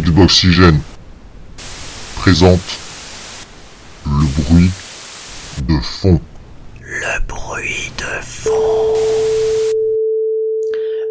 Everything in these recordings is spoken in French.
Xboxygène présente le bruit de fond. Le bruit de fond.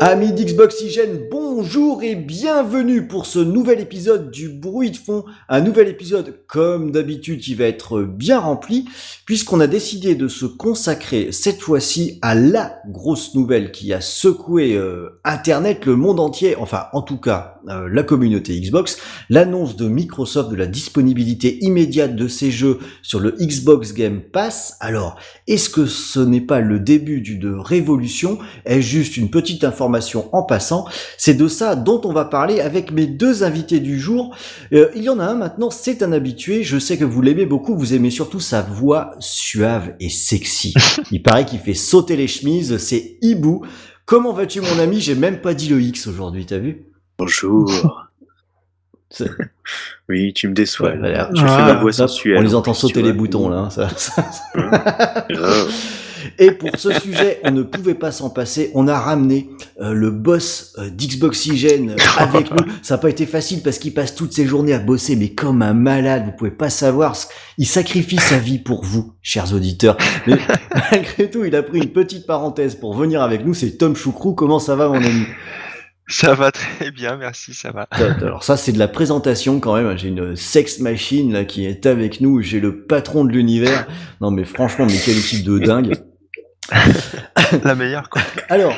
Amis d'Xboxygène, bonjour et bienvenue pour ce nouvel épisode du bruit de fond. Un nouvel épisode, comme d'habitude, qui va être bien rempli, puisqu'on a décidé de se consacrer cette fois-ci à la grosse nouvelle qui a secoué euh, Internet, le monde entier, enfin en tout cas euh, la communauté Xbox, l'annonce de Microsoft de la disponibilité immédiate de ses jeux sur le Xbox Game Pass. Alors, est-ce que ce n'est pas le début d'une révolution? Est juste une petite information en passant? C'est de ça dont on va parler avec mes deux invités du jour. Euh, il y en a un maintenant, c'est un habitué. Je sais que vous l'aimez beaucoup. Vous aimez surtout sa voix suave et sexy. Il paraît qu'il fait sauter les chemises. C'est Hibou. Comment vas-tu, mon ami? J'ai même pas dit le X aujourd'hui, t'as vu? Bonjour. Oui, tu me déçois. Ouais, voilà. Tu fais Ah, ma voix sensuelle. On les en entend sauter les boutons là. ça- ça- Ah, Et pour ce sujet, on ne pouvait pas s'en passer. On a ramené euh, le boss euh, d'Xboxygène euh, avec nous. Ça n'a pas été facile parce qu'il passe toutes ses journées à bosser, mais comme un malade. Vous pouvez pas savoir. ce- Il sacrifie sa vie pour vous, chers auditeurs. Mais malgré tout, il a pris une petite parenthèse pour venir avec nous. C'est Tom Choucrou. Comment ça va, mon ami? Ça va très bien, merci, ça va. Alors ça, c'est de la présentation quand même. J'ai une sex machine là qui est avec nous. J'ai le patron de l'univers. Non, mais franchement, mais quel équipe de dingue. La meilleure, quoi. Alors,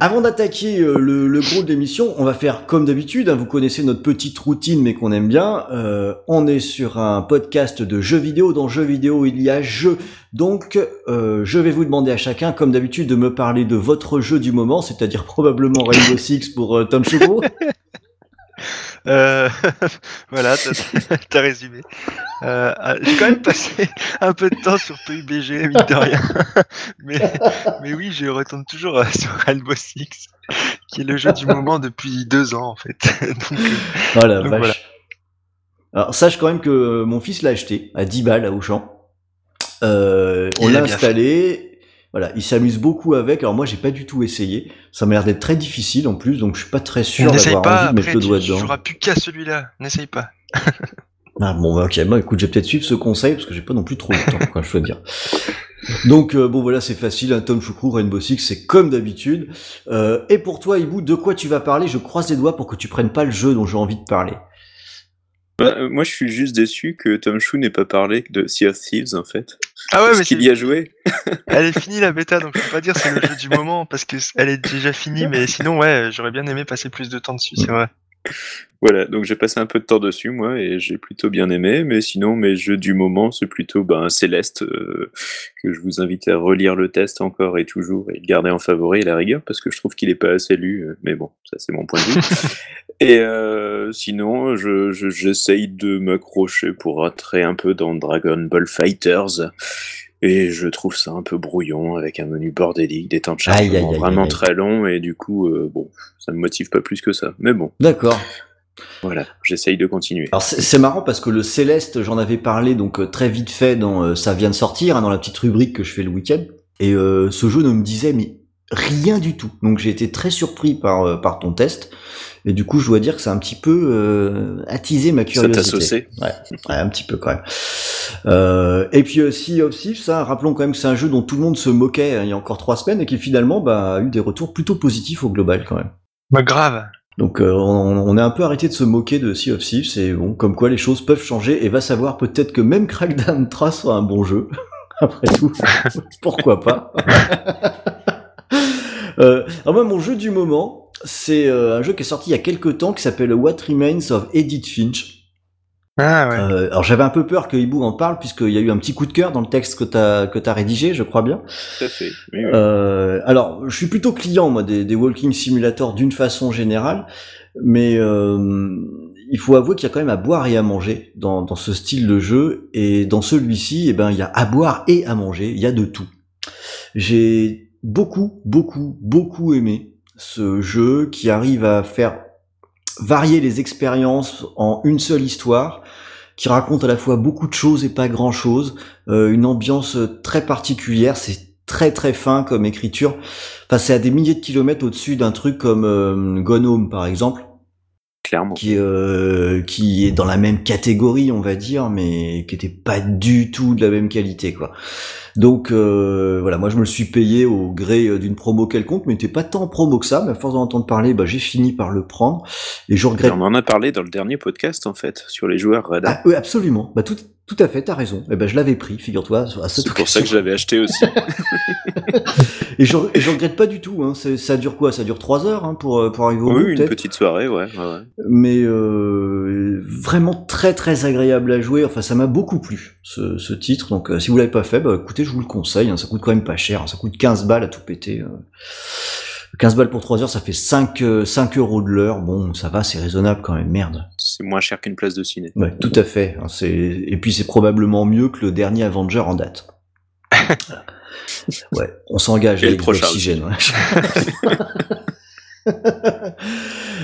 avant d'attaquer euh, le, le gros de l'émission, on va faire comme d'habitude. hein, vous connaissez notre petite routine, mais qu'on aime bien. Euh, on est sur un podcast de jeux vidéo. Dans jeux vidéo, il y a jeu. Donc, euh, je vais vous demander à chacun, comme d'habitude, de me parler de votre jeu du moment, c'est-à-dire probablement Rainbow Six pour euh, Tom Choucrou. Euh, voilà, t'as résumé. Euh, ah, J'ai quand même passé un peu de temps sur PUBG, mine de rien. Mais, mais oui, je retourne toujours euh, sur Rainbow Six, qui est le jeu du moment depuis deux ans, en fait. Donc, euh, Oh la Donc vache. voilà. Alors sache quand même que euh, mon fils l'a acheté à 10 balles à Auchan. Euh, on l'a installé. Voilà, il s'amuse beaucoup avec. Alors moi j'ai pas du tout essayé. Ça m'a l'air d'être très difficile en plus, donc je suis pas très sûr d'avoir pas, envie de mettre le doigt tu dedans. joueras plus qu'à celui-là. N'essaye pas. Ah, bon, bah, ok, bah, écoute, je vais peut-être suivre ce conseil parce que j'ai pas non plus trop de temps, quoi, je dois dire. Donc euh, bon voilà, c'est facile. Un Tom Choucrou, Rainbow Six, c'est comme d'habitude. Euh, et pour toi, Ibou, de quoi tu vas parler? Je croise les doigts pour que tu prennes pas le jeu dont j'ai envie de parler. Bah, moi, je suis juste déçu que Tom Chou n'ait pas parlé de Sea of Thieves, en fait. Ah ouais, Parce mais qu'il y a joué. elle est finie la bêta, donc je peux pas dire c'est le jeu du moment parce que elle est déjà finie, mais sinon ouais, j'aurais bien aimé passer plus de temps dessus, c'est vrai. Voilà, donc j'ai passé un peu de temps dessus, moi, et j'ai plutôt bien aimé. Mais sinon, mes jeux du moment, c'est plutôt ben, Céleste, euh, que je vous invite à relire le test encore et toujours, et le garder en favori à la rigueur, parce que je trouve qu'il est pas assez lu. euh, Mais bon, ça c'est mon point de vue. et euh, sinon, je- je- j'essaye de m'accrocher pour rentrer un peu dans Dragon Ball Fighters. Et je trouve ça un peu brouillon avec un menu bordélique, des temps de Aïe, aïe, chargement aïe, vraiment aïe. très longs et du coup, euh, bon, ça me motive pas plus que ça. Mais bon, D'accord. voilà, j'essaye de continuer. Alors c'est marrant parce que le Céleste, j'en avais parlé donc euh, très vite fait dans euh, ça vient de sortir hein, dans la petite rubrique que je fais le week-end et euh, ce jeu ne me disait mais rien du tout. Donc j'ai été très surpris par euh, par ton test et du coup je dois dire que ça a un petit peu euh, attisé ma Ça t'a curiosité. saucé Ouais, ouais, un petit peu quand même. Euh, et puis euh, Sea of Thieves, ça, rappelons quand même que c'est un jeu dont tout le monde se moquait hein, il y a encore trois semaines et qui finalement bah, a eu des retours plutôt positifs au global quand même. Bah grave. Donc euh, on, on a un peu arrêté de se moquer de Sea of Thieves et bon, comme quoi les choses peuvent changer et va savoir peut-être que même Crackdown 3 sera un bon jeu. Après tout, pourquoi pas? euh, alors moi, mon jeu du moment, c'est euh, un jeu qui est sorti il y a quelques temps qui s'appelle What Remains of Edith Finch. Ah ouais. Euh, alors j'avais un peu peur que Hibou en parle puisqu'il y a eu un petit coup de cœur dans le texte que t'as que t'as rédigé, je crois bien. Tout à fait. Oui, oui. Euh, alors, je suis plutôt client moi des, des walking simulators d'une façon générale, mais euh, il faut avouer qu'il y a quand même à boire et à manger dans, dans ce style de jeu, et dans celui-ci, eh ben il y a à boire et à manger, il y a de tout. J'ai beaucoup, beaucoup, beaucoup aimé ce jeu qui arrive à faire varier les expériences en une seule histoire, qui raconte à la fois beaucoup de choses et pas grand-chose, euh, une ambiance très particulière, c'est très très fin comme écriture. Enfin, c'est à des milliers de kilomètres au-dessus d'un truc comme euh, Home, par exemple. Clairement. qui, euh, qui est dans la même catégorie, on va dire, mais qui était pas du tout de la même qualité, quoi. Donc euh, voilà, moi je me le suis payé au gré euh, d'une promo quelconque, mais il était pas tant promo que ça. Mais à force d'en entendre parler, bah, j'ai fini par le prendre et je Et regrette. on en a parlé dans le dernier podcast en fait sur les joueurs radar. Ah, oui, absolument. Bah tout, tout à fait, t'as raison. Et ben je l'avais pris, figure-toi. C'est pour ça que je l'avais acheté aussi. Et je, et je regrette pas du tout. Hein. Ça dure quoi? Ça dure trois heures hein, pour euh, pour arriver au bout, oui, une petite soirée, ouais. ouais, ouais. mais euh, vraiment très très agréable à jouer. Enfin, ça m'a beaucoup plu ce, ce titre. Donc, euh, si vous l'avez pas fait, bah, écoutez, je vous le conseille. hein. Ça coûte quand même pas cher. hein. Ça coûte 15 balles à tout péter. euh. 15 balles pour 3 heures, ça fait 5, euh, 5 euros de l'heure. Bon, ça va, c'est raisonnable quand même. Merde. C'est moins cher qu'une place de ciné. Ouais, tout à fait. hein. Et puis c'est probablement mieux que le dernier Avenger en date. Voilà. ouais, on s'engage Et à le prochain Oxygène. ouais.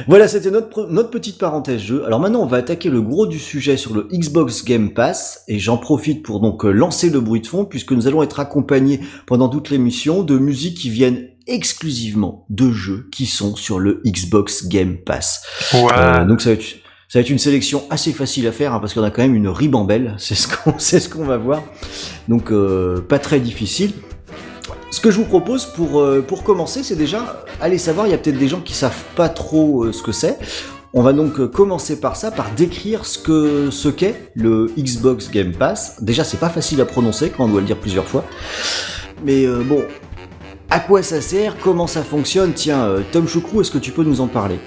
voilà, c'était notre, notre petite parenthèse jeu. Alors maintenant, on va attaquer le gros du sujet sur le Xbox Game Pass, et j'en profite pour donc euh, lancer le bruit de fond, puisque nous allons être accompagnés pendant toute l'émission de musiques qui viennent exclusivement de jeux qui sont sur le Xbox Game Pass. Ouais. Euh, donc ça va, être, ça va être une sélection assez facile à faire hein, parce qu'on a quand même une ribambelle, c'est ce qu'on c'est ce qu'on va voir. Donc euh, pas très difficile. Ce que je vous propose pour euh, pour commencer, c'est déjà allez savoir, il y a peut-être des gens qui savent pas trop ce que c'est. On va donc commencer par ça, par décrire ce que ce qu'est le Xbox Game Pass. Déjà, c'est pas facile à prononcer quand on doit le dire plusieurs fois. Mais euh, bon, à quoi ça sert? Comment ça fonctionne? Tiens, euh, Tom Choucrou, est-ce que tu peux nous en parler?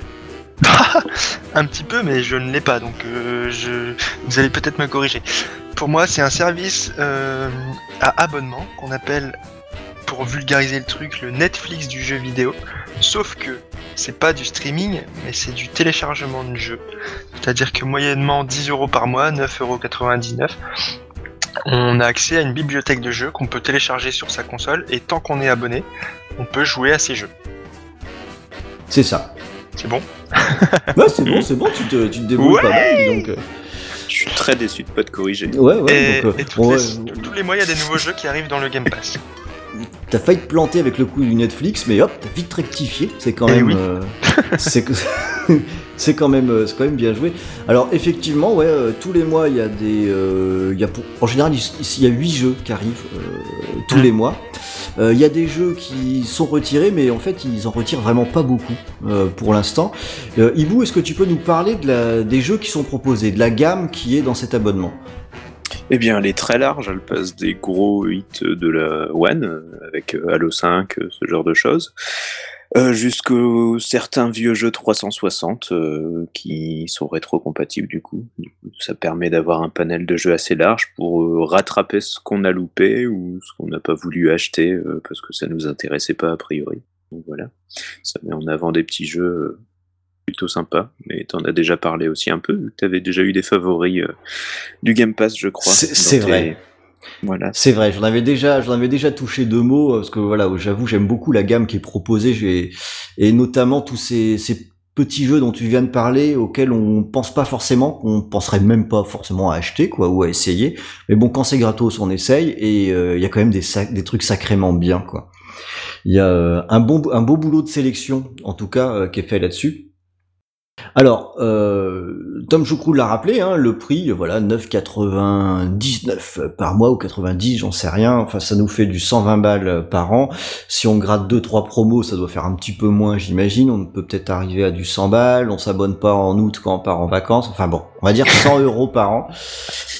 Un petit peu, mais je ne l'ai pas, donc euh, je... vous allez peut-être me corriger. Pour moi, c'est un service euh, à abonnement qu'on appelle, pour vulgariser le truc, le Netflix du jeu vidéo. Sauf que c'est pas du streaming, mais c'est du téléchargement de jeux. C'est-à-dire que moyennement 10 euros par mois, 9,99€, on a accès à une bibliothèque de jeux qu'on peut télécharger sur sa console, et tant qu'on est abonné, on peut jouer à ces jeux. C'est ça. C'est bon? Ouais, c'est bon, c'est bon, tu te, tu te débrouilles Ouais. pas mal, donc. euh, Je suis très déçu de pas te corriger. Ouais, ouais, Et, donc. euh, et toutes bon, les- ouais, tous les mois, il y a des nouveaux jeux qui arrivent dans le Game Pass. T'as failli te planter avec le coup du Netflix, mais hop, t'as vite rectifié. C'est quand Eh même. oui. euh, c'est que- c'est quand même, euh, c'est quand même bien joué. Alors effectivement, ouais, euh, tous les mois il y a des, euh, il y a pour, en général il, y a huit jeux qui arrivent tous Mm. les mois. Euh, Il y a des jeux qui sont retirés, mais en fait ils en retirent vraiment pas beaucoup euh, pour l'instant. Euh, Ibu, est-ce que tu peux nous parler de la, des jeux qui sont proposés, de la gamme qui est dans cet abonnement? Eh bien, elle est très large. Elle passe des gros hits de la One, avec Halo 5, euh, ce genre de choses, euh, jusqu'aux certains vieux jeux 360 euh, qui sont rétro-compatibles du coup. Du coup, Ça permet d'avoir un panel de jeux assez large pour euh, rattraper ce qu'on a loupé ou ce qu'on n'a pas voulu acheter euh, parce que ça nous intéressait pas a priori. Donc voilà, ça met en avant des petits jeux plutôt sympas. Mais t'en as déjà parlé aussi un peu. T'avais déjà eu des favoris euh, du Game Pass, je crois. C'est- tes- vrai. Voilà. C'est vrai, j'en avais déjà, j'en avais déjà touché deux mots parce que voilà, j'avoue, j'aime beaucoup la gamme qui est proposée, et notamment tous ces, ces petits jeux dont tu viens de parler, auxquels on pense pas forcément, qu'on penserait même pas forcément à acheter quoi ou à essayer. Mais bon, quand c'est gratos, on essaye et euh, il y a quand même des, des trucs sacrément bien quoi. Il y a euh, un bon, un beau boulot de sélection en tout cas euh, qui est fait là-dessus. Alors, euh, Tom Choucrou l'a rappelé, hein, le prix, voilà, 9,99 par mois ou 90, j'en sais rien. Enfin, ça nous fait du 120 balles par an. Si on gratte deux trois promos, ça doit faire un petit peu moins, j'imagine. On peut peut-être arriver à du 100 balles. On s'abonne pas en août quand on part en vacances. Enfin bon, on va dire 100 euros par an.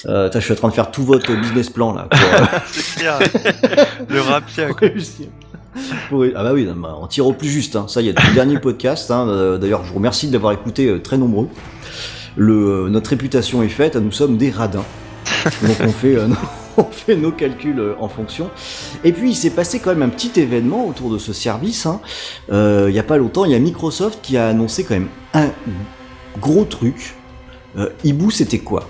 Euh, t'as, je suis en train de faire tout votre business plan là. Pour, euh, C'est clair, le rapia, Ah bah oui, bah, on tire au plus juste. Hein. Ça, il y a le dernier podcast. Hein. Euh, D'ailleurs, je vous remercie de l'avoir écouté euh, très nombreux. Le, euh, notre réputation est faite. Nous sommes des radins. Donc on fait, on fait nos calculs en fonction. Et puis il s'est passé quand même un petit événement autour de ce service. hein. Il y a pas longtemps, il y a Microsoft qui a annoncé quand même un gros truc. Ibu, c'était quoi?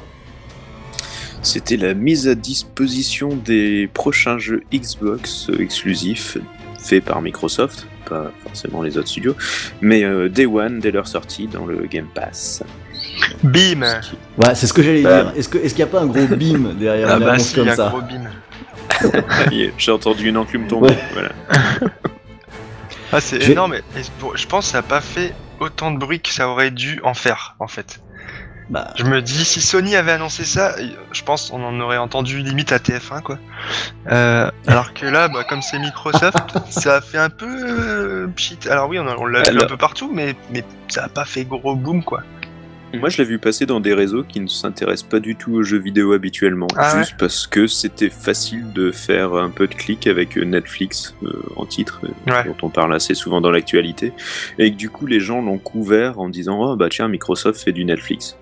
C'était la mise à disposition des prochains jeux Xbox exclusifs faits par Microsoft, pas forcément les autres studios, mais euh, Day One dès leur sortie dans le Game Pass. Bim Ce qui- Ouais, c'est ce que j'allais Bah. dire. Est-ce que- est-ce qu'il n'y a pas un gros bim derrière Ah une bah si, comme un ça gros bim. Est, J'ai entendu une enclume tomber. Ouais. Voilà. Ah, c'est énorme. et- je pense que ça n'a pas fait autant de bruit que ça aurait dû en faire, en fait. Bah, Je me dis, si Sony avait annoncé ça, je pense qu'on en aurait entendu limite à TF1, quoi. Euh, alors que là, bah, comme c'est Microsoft, ça a fait un peu euh, pchit. Alors oui, on, on l'a vu Alors- un peu partout, mais, mais ça a pas fait gros boom, quoi. Moi, je l'ai vu passer dans des réseaux qui ne s'intéressent pas du tout aux jeux vidéo habituellement, Ah juste parce que c'était facile de faire un peu de clic avec euh, Netflix euh, en titre, euh, Ouais. dont on parle assez souvent dans l'actualité, et que du coup, les gens l'ont couvert en disant Oh bah tiens, Microsoft fait du Netflix.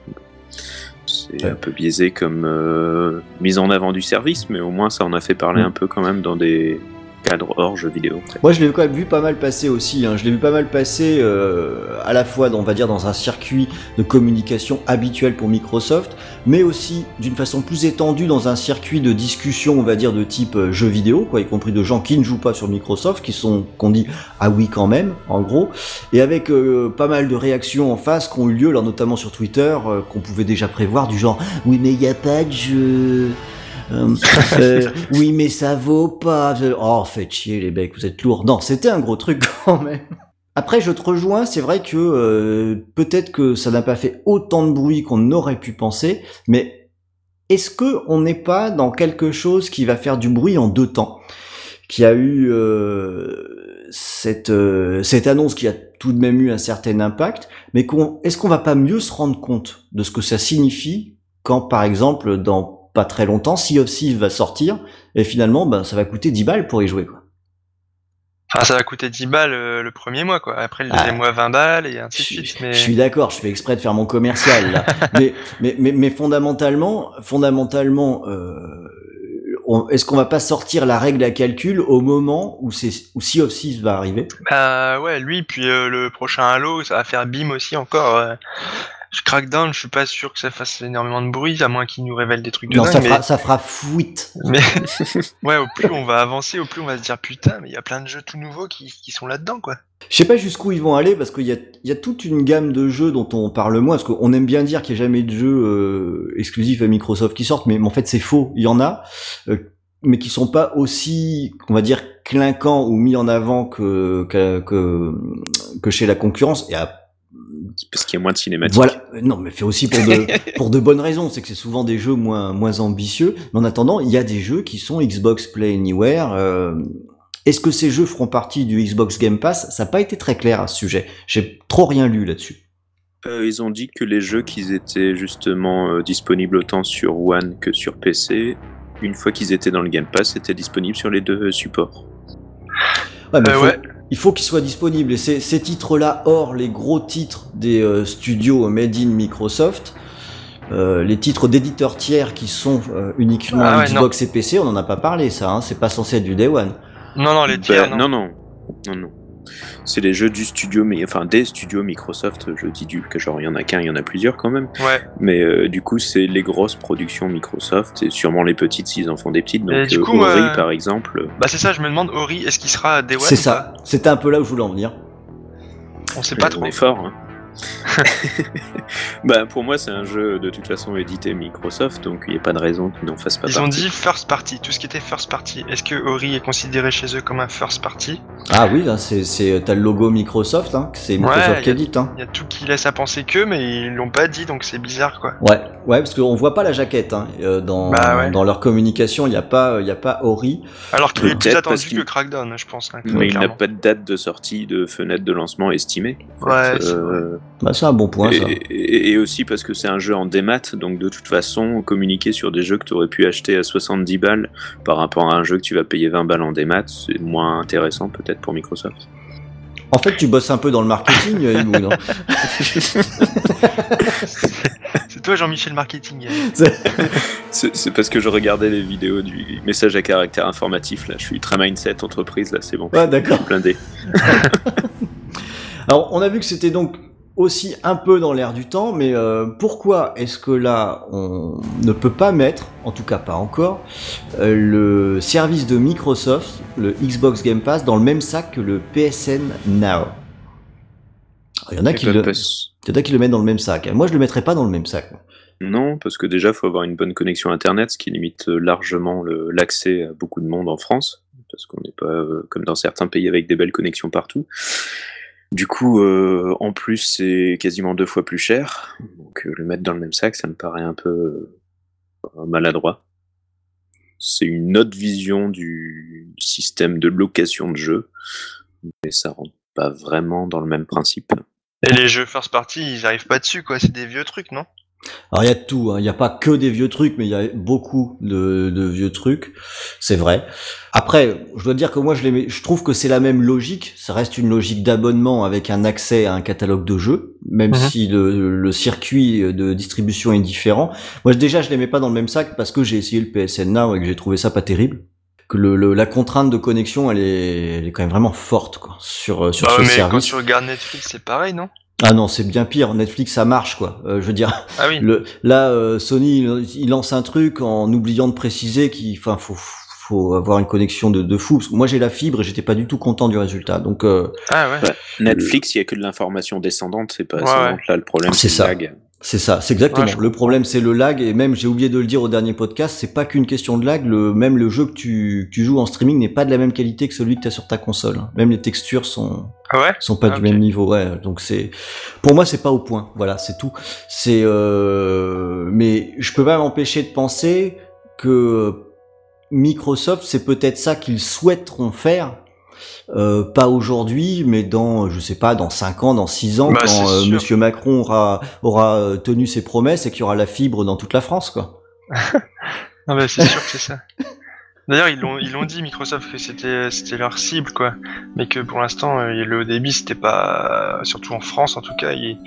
C'est Ouais. un peu biaisé comme euh, mise en avant du service, mais au moins ça en a fait parler un peu quand même dans des cadres hors jeux vidéo. Moi, je l'ai quand même vu pas mal passer aussi. hein. Je l'ai vu pas mal passer euh, à la fois, dans- on va dire, dans un circuit de communication habituel pour Microsoft, mais aussi d'une façon plus étendue dans un circuit de discussion, on va dire, de type euh, jeu vidéo, quoi, y compris de gens qui ne jouent pas sur Microsoft, qui sont, qu'on dit ah oui quand même, en gros, et avec euh, pas mal de réactions en face qui ont eu lieu, alors notamment sur Twitter, qu'on pouvait déjà prévoir, du genre oui mais il y a pas de jeu. Euh, euh, oui, mais ça vaut pas. Oh, faites chier les becs, vous êtes lourds. Non, c'était un gros truc quand même. Après, je te rejoins, c'est vrai que euh, peut-être que ça n'a pas fait autant de bruit qu'on aurait pu penser, mais est-ce que on n'est pas dans quelque chose qui va faire du bruit en deux temps? Qui a eu euh, cette, euh, cette annonce qui a tout de même eu un certain impact, mais qu'on, est-ce qu'on va pas mieux se rendre compte de ce que ça signifie quand, par exemple, dans pas très longtemps, Sea of Thieves va sortir, et finalement, ben, ça va coûter 10 balles pour y jouer, quoi. Enfin, ça va coûter 10 balles euh, le premier mois, quoi. Après, le deuxième Ah. mois, 20 balles, et ainsi de suite. Mais... je suis d'accord, je fais exprès de faire mon commercial, là. mais, mais, mais, mais fondamentalement, fondamentalement, euh, est-ce qu'on va pas sortir la règle à calcul au moment où, c'est, où Sea of Thieves va arriver? Bah ouais, lui, puis euh, le prochain Halo, ça va faire bim aussi encore. euh. Je Crackdown, je suis pas sûr que ça fasse énormément de bruit, à moins qu'il nous révèle des trucs de Non, dingue, ça mais... fera, ça fera fuite. mais... ouais, au plus on va avancer, au plus on va se dire putain, mais il y a plein de jeux tout nouveaux qui, qui sont là-dedans, quoi. Je sais pas jusqu'où ils vont aller parce qu'il y a, il y a toute une gamme de jeux dont on parle moins parce qu'on aime bien dire qu'il n'y a jamais de jeux euh, exclusifs à Microsoft qui sortent, mais en fait c'est faux. Il y en a, euh, mais qui sont pas aussi, on va dire, clinquants ou mis en avant que que, que, que chez la concurrence. Et à- Parce qu'il y a moins de cinématiques. voilà, Euh, non, mais fait aussi pour de pour de bonnes raisons. C'est que c'est souvent des jeux moins moins ambitieux. Mais en attendant, il y a des jeux qui sont Xbox Play Anywhere. euh, est-ce que ces jeux feront partie du Xbox Game Pass? Ça n'a pas été très clair à ce sujet. J'ai trop rien lu là-dessus. Euh, ils ont dit que les jeux qu'ils étaient justement euh, disponibles autant sur One que sur PC, une fois qu'ils étaient dans le Game Pass, étaient disponibles sur les deux supports. Ouais, mais Euh, faut- ouais. Il faut qu'ils soient disponibles. Et ces, titres-là, hors les gros titres des euh, studios made in Microsoft, euh, les titres d'éditeurs tiers qui sont euh, uniquement Ah ouais, Xbox et PC, on n'en a pas parlé, ça. Hein, c'est pas censé être du Day One. Non, non, les tiers, Bah, non. non, non, non, non. C'est les jeux du studio, mais enfin des studios Microsoft. Je dis du que genre il y en a qu'un, il y en a plusieurs quand même. Ouais. Mais euh, du coup, c'est les grosses productions Microsoft et sûrement les petites s'ils en font des petites. Donc du euh, coup, Ori, par exemple, Bah c'est ça, je me demande, Ori, est-ce qu'il sera Day One C'est ça. C'était un peu là où je voulais en venir. On sait euh, pas trop. on est fort. Hein. bah pour moi, c'est un jeu de toute façon édité Microsoft, donc il n'y a pas de raison qu'ils n'en fassent pas Ils ont dit first party, tout ce qui était first party. Est-ce que Ori est considéré chez eux comme un first party? Ah oui, là, c'est, t'as le logo Microsoft, hein, c'est Microsoft Ouais, qui édite. Hein. Il y a tout qui laisse à penser que, mais ils l'ont pas dit, donc c'est bizarre, quoi. Ouais, ouais, parce qu'on voit pas la jaquette hein, euh, dans, Bah ouais. dans leur communication. Il y a pas, y a pas Ori. Alors qu'il est plus attendu que Crackdown, je pense. hein, Mais il n'a clairement. pas de date de sortie, de fenêtre de lancement estimée. en fait. Ouais, c'est Euh, Bah, c'est un bon point, ça. et, et- et aussi parce que c'est un jeu en démat, donc de toute façon, communiquer sur des jeux que tu aurais pu acheter à 70 balles par rapport à un jeu que tu vas payer 20 balles en démat, c'est moins intéressant peut-être pour Microsoft. En fait, tu bosses un peu dans le marketing, euh, non C'est toi, Jean-Michel Marketing. C'est parce que je regardais les vidéos du message à caractère informatif, là, je suis très mindset entreprise, là, c'est bon. Ouais, d'accord. Blindé. Alors, on a vu que c'était donc aussi un peu dans l'air du temps, mais euh, pourquoi est-ce que là, on ne peut pas mettre, en tout cas pas encore, euh, le service de Microsoft, le Xbox Game Pass, dans le même sac que le PSN Now? Il y en a qui le, y en a qui le mettent dans le même sac. Moi, je le mettrais pas dans le même sac. Non, parce que déjà, il faut avoir une bonne connexion Internet, ce qui limite euh, largement l'accès à beaucoup de monde en France, parce qu'on n'est pas euh, comme dans certains pays avec des belles connexions partout. Du coup, euh, en plus, c'est quasiment deux fois plus cher. Donc, euh, le mettre dans le même sac, ça me paraît un peu euh, maladroit. C'est une autre vision du système de location de jeux, mais ça rentre pas vraiment dans le même principe. Et les jeux first party, ils arrivent pas dessus, quoi. C'est des vieux trucs, non? Alors il y a de tout, hein. il n'y a pas que des vieux trucs, mais il y a beaucoup de, de vieux trucs, c'est vrai. Après, je dois dire que moi je, les mets- je trouve que c'est la même logique, ça reste une logique d'abonnement avec un accès à un catalogue de jeux, même Mhm. si le, le circuit de distribution est différent. Moi déjà je les mets pas dans le même sac parce que j'ai essayé le PSN Now et que j'ai trouvé ça pas terrible. Que le, le- la contrainte de connexion elle est, elle est quand même vraiment forte quoi, sur, sur Bah, ce mais service. quand tu regardes Netflix, c'est pareil, non? Ah non, c'est bien pire. Netflix, ça marche, quoi. Euh, je veux dire, Ah oui. le, là, euh, Sony, il, il lance un truc en oubliant de préciser qu'il, enfin, faut, faut avoir une connexion de, de fou. Parce que moi, j'ai la fibre et j'étais pas du tout content du résultat. Donc, euh, Ah ouais. Bah, Netflix, il y a que de l'information descendante, c'est pas Ouais. Là, le problème, C'est ça. lag. C'est ça, c'est exactement. Ouais, je le problème, c'est le lag. Et même, j'ai oublié de le dire au dernier podcast, c'est pas qu'une question de lag. Le, même le jeu que tu, que tu joues en streaming n'est pas de la même qualité que celui que tu as sur ta console. hein. Même les textures sont, Ah ouais? sont pas Ah, du même niveau ouais donc c'est pour moi c'est pas au point voilà c'est tout c'est euh... mais je peux pas m'empêcher de penser que Microsoft c'est peut-être ça qu'ils souhaiteront faire euh, pas aujourd'hui, mais dans, je sais pas, dans 5 ans, dans 6 ans, Bah, quand euh. Monsieur Macron aura, aura euh, tenu ses promesses et qu'il y aura la fibre dans toute la France, quoi. Ah bah c'est sûr que c'est ça. D'ailleurs, ils l'ont ils l'ont dit Microsoft que c'était c'était leur cible quoi, mais que pour l'instant euh, le haut débit c'était pas surtout en France en tout cas, il-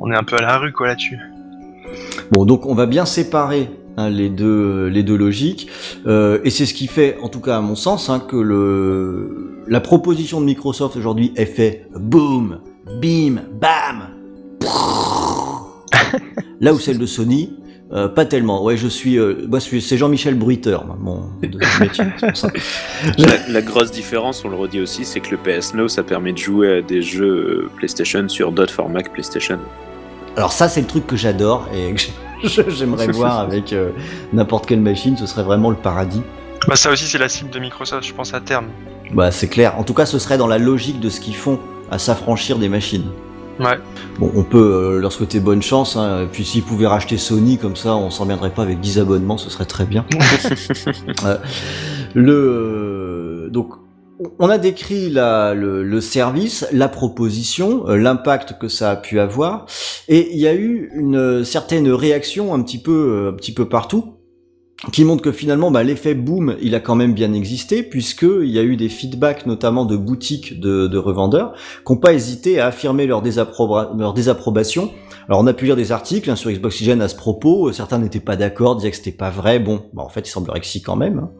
on est un peu à la rue quoi là-dessus. Bon, donc on va bien séparer hein, les deux les deux logiques, Euh, et c'est ce qui fait, en tout cas à mon sens, hein, que le la proposition de Microsoft aujourd'hui est fait boom, bim, bam. Là où celle de Sony, euh, pas tellement. Ouais, je suis, euh, moi, c'est Jean-Michel Bruiteur, mon métier. ça. La, la grosse différence, on le redit aussi, c'est que le PS Now, ça permet de jouer à des jeux euh, PlayStation sur d'autres formats que PlayStation. Alors ça, c'est le truc que j'adore et que j'ai- j'aimerais voir avec euh, n'importe quelle machine. Ce serait vraiment le paradis. Bah ça aussi c'est la cible de Microsoft je pense à terme. Bah c'est clair. En tout cas, ce serait dans la logique de ce qu'ils font à s'affranchir des machines. Ouais. Bon, on peut euh, leur souhaiter bonne chance. Hein. Et puis s'ils pouvaient racheter Sony comme ça, on s'emmerderait pas avec 10 abonnements, ce serait très bien. Euh, le euh, donc on a décrit la, le, le service, la proposition, euh, l'impact que ça a pu avoir, et il y a eu une certaine réaction un petit peu, un petit peu partout, qui montre que finalement bah, l'effet boom, il a quand même bien existé, puisque il y a eu des feedbacks notamment de boutiques de, de revendeurs, qui n'ont pas hésité à affirmer leur, désapproba- leur désapprobation. Alors on a pu lire des articles hein, sur Xboxygen à ce propos, certains n'étaient pas d'accord, disaient que c'était pas vrai, bon, bah, en fait il semblerait que si quand même. hein.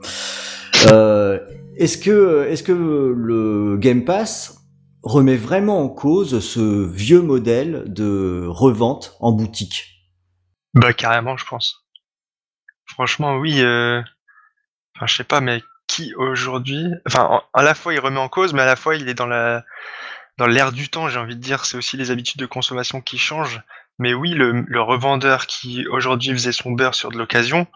Euh, est-ce que, est-ce que le Game Pass remet vraiment en cause ce vieux modèle de revente en boutique? Bah carrément je pense. Franchement oui. Euh... Enfin sais pas mais qui aujourd'hui, enfin en- à la fois il remet en cause mais à la fois il est dans la dans l'air du temps j'ai envie de dire. C'est aussi les habitudes de consommation qui changent. Mais oui le, revendeur qui aujourd'hui faisait son beurre sur de l'occasion,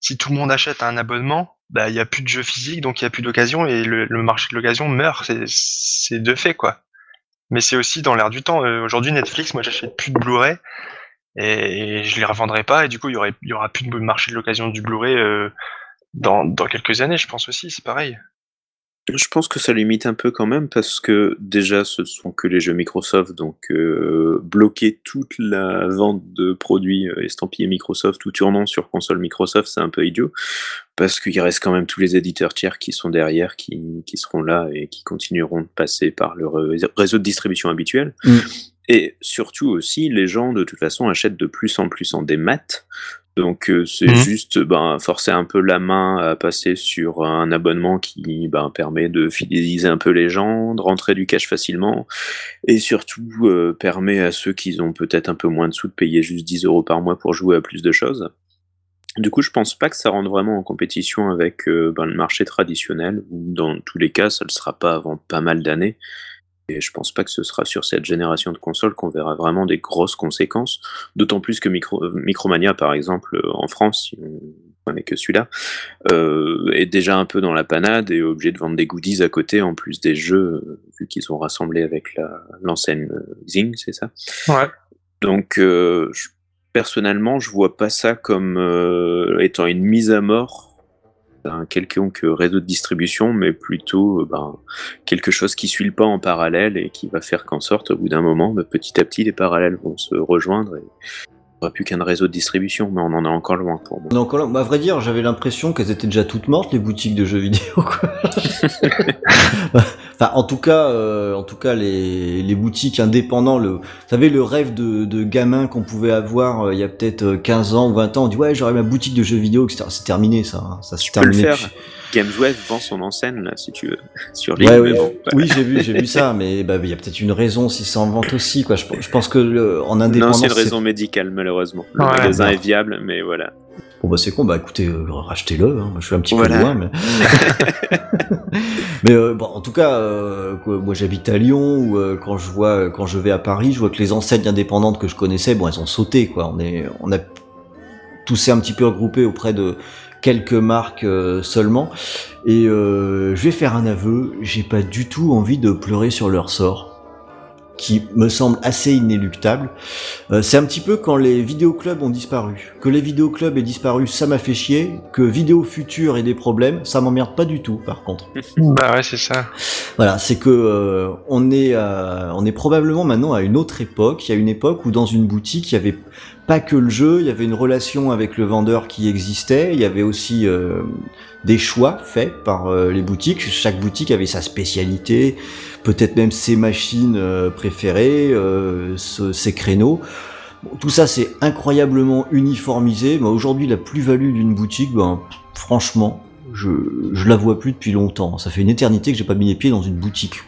si tout le monde achète un abonnement, bah il y a plus de jeux physiques donc il y a plus d'occasion et le, marché de l'occasion meurt. C'est c'est de fait quoi. Mais c'est aussi dans l'air du temps. Euh, aujourd'hui Netflix, moi j'achète plus de Blu-ray et je les revendrai pas et du coup il y aurait il y aura plus de marché de l'occasion du Blu-ray euh, dans, dans quelques années je pense aussi c'est pareil Je pense que ça limite un peu quand même parce que déjà ce sont que les jeux Microsoft, donc euh, bloquer toute la vente de produits euh, estampillés Microsoft ou tournant sur console Microsoft, c'est un peu idiot parce qu'il reste quand même tous les éditeurs tiers qui sont derrière, qui, qui seront là et qui continueront de passer par le ré- réseau de distribution habituel. Mm. Et surtout aussi, les gens de toute façon achètent de plus en plus en démat. Donc euh, c'est Mhm. juste ben, forcer un peu la main à passer sur un abonnement qui ben, permet de fidéliser un peu les gens, de rentrer du cash facilement, et surtout euh, permet à ceux qui ont peut-être un peu moins de sous de payer juste 10 euros par mois pour jouer à plus de choses. Du coup, je pense pas que ça rentre vraiment en compétition avec euh, ben, le marché traditionnel, ou dans tous les cas, ça ne le sera pas avant pas mal d'années. Et je pense pas que ce sera sur cette génération de consoles qu'on verra vraiment des grosses conséquences. D'autant plus que Micro, euh, Micromania, par exemple, euh, en France, ils ont prenais que celui-là, euh, est déjà un peu dans la panade et obligé de vendre des goodies à côté en plus des jeux, vu qu'ils ont rassemblé avec l'enseigne Zing, c'est ça? Ouais. Donc, euh, je- personnellement, je vois pas ça comme euh, étant une mise à mort d'un quelconque réseau de distribution, mais plutôt euh, ben, quelque chose qui suit le pas en parallèle et qui va faire qu'en sorte, au bout d'un moment, ben, petit à petit, les parallèles vont se rejoindre il n'y aura plus qu'un réseau de distribution, mais on en est encore loin pour moi. On est encore là. Bah, à vrai dire, j'avais l'impression qu'elles étaient déjà toutes mortes, les boutiques de jeux vidéo, quoi. enfin, en tout cas, euh, en tout cas, les, les boutiques indépendants, le, vous savez, le rêve de, de gamin qu'on pouvait avoir euh, il y a peut-être euh, 15 ans ou 20 ans, on dit, ouais, j'aurais ma boutique de jeux vidéo, etc. C'est terminé, ça. hein. Ça terminé. faire. Gamesweb vend son enseigne, là, si tu veux, sur ouais. mais bon, Oui, j'ai vu, j'ai vu ça, mais bah, il y a peut-être une raison si c'est en vente aussi, quoi. Je, je pense que le- en Non, indépendance, c'est une raison médicale, malheureusement. Le Ouais. magasin est viable, mais voilà. Bon bah c'est con, bah écoutez, euh, rachetez-le, hein. je suis un petit Voilà. peu loin, mais... mais euh, bon, en tout cas, euh, quoi, moi j'habite à Lyon, ou euh, quand je vois, quand je vais à Paris, je vois que les enseignes indépendantes que je connaissais, bon elles ont sauté, quoi, on est, on a tous s'est un petit peu regroupé auprès de quelques marques euh, seulement, et euh, je vais faire un aveu, j'ai pas du tout envie de pleurer sur leur sort qui me semble assez inéluctable. Euh, c'est un petit peu quand les vidéoclubs ont disparu. Que les vidéoclubs aient disparu, ça m'a fait chier. Que Vidéo Future ait des problèmes, ça m'emmerde pas du tout, par contre. Bah ouais, c'est ça. Voilà, c'est que euh, on est on est probablement maintenant à une autre époque. Il y a une époque où dans une boutique, il y avait pas que le jeu, il y avait une relation avec le vendeur qui existait. Il y avait aussi euh, des choix faits par euh, les boutiques. Chaque boutique avait sa spécialité, peut-être même ses machines euh, préférées, ses créneaux. Tout ça, c'est incroyablement uniformisé. Mais aujourd'hui, la plus-value d'une boutique, ben, franchement, je, je la vois plus depuis longtemps. Ça fait une éternité que j'ai pas mis les pieds dans une boutique.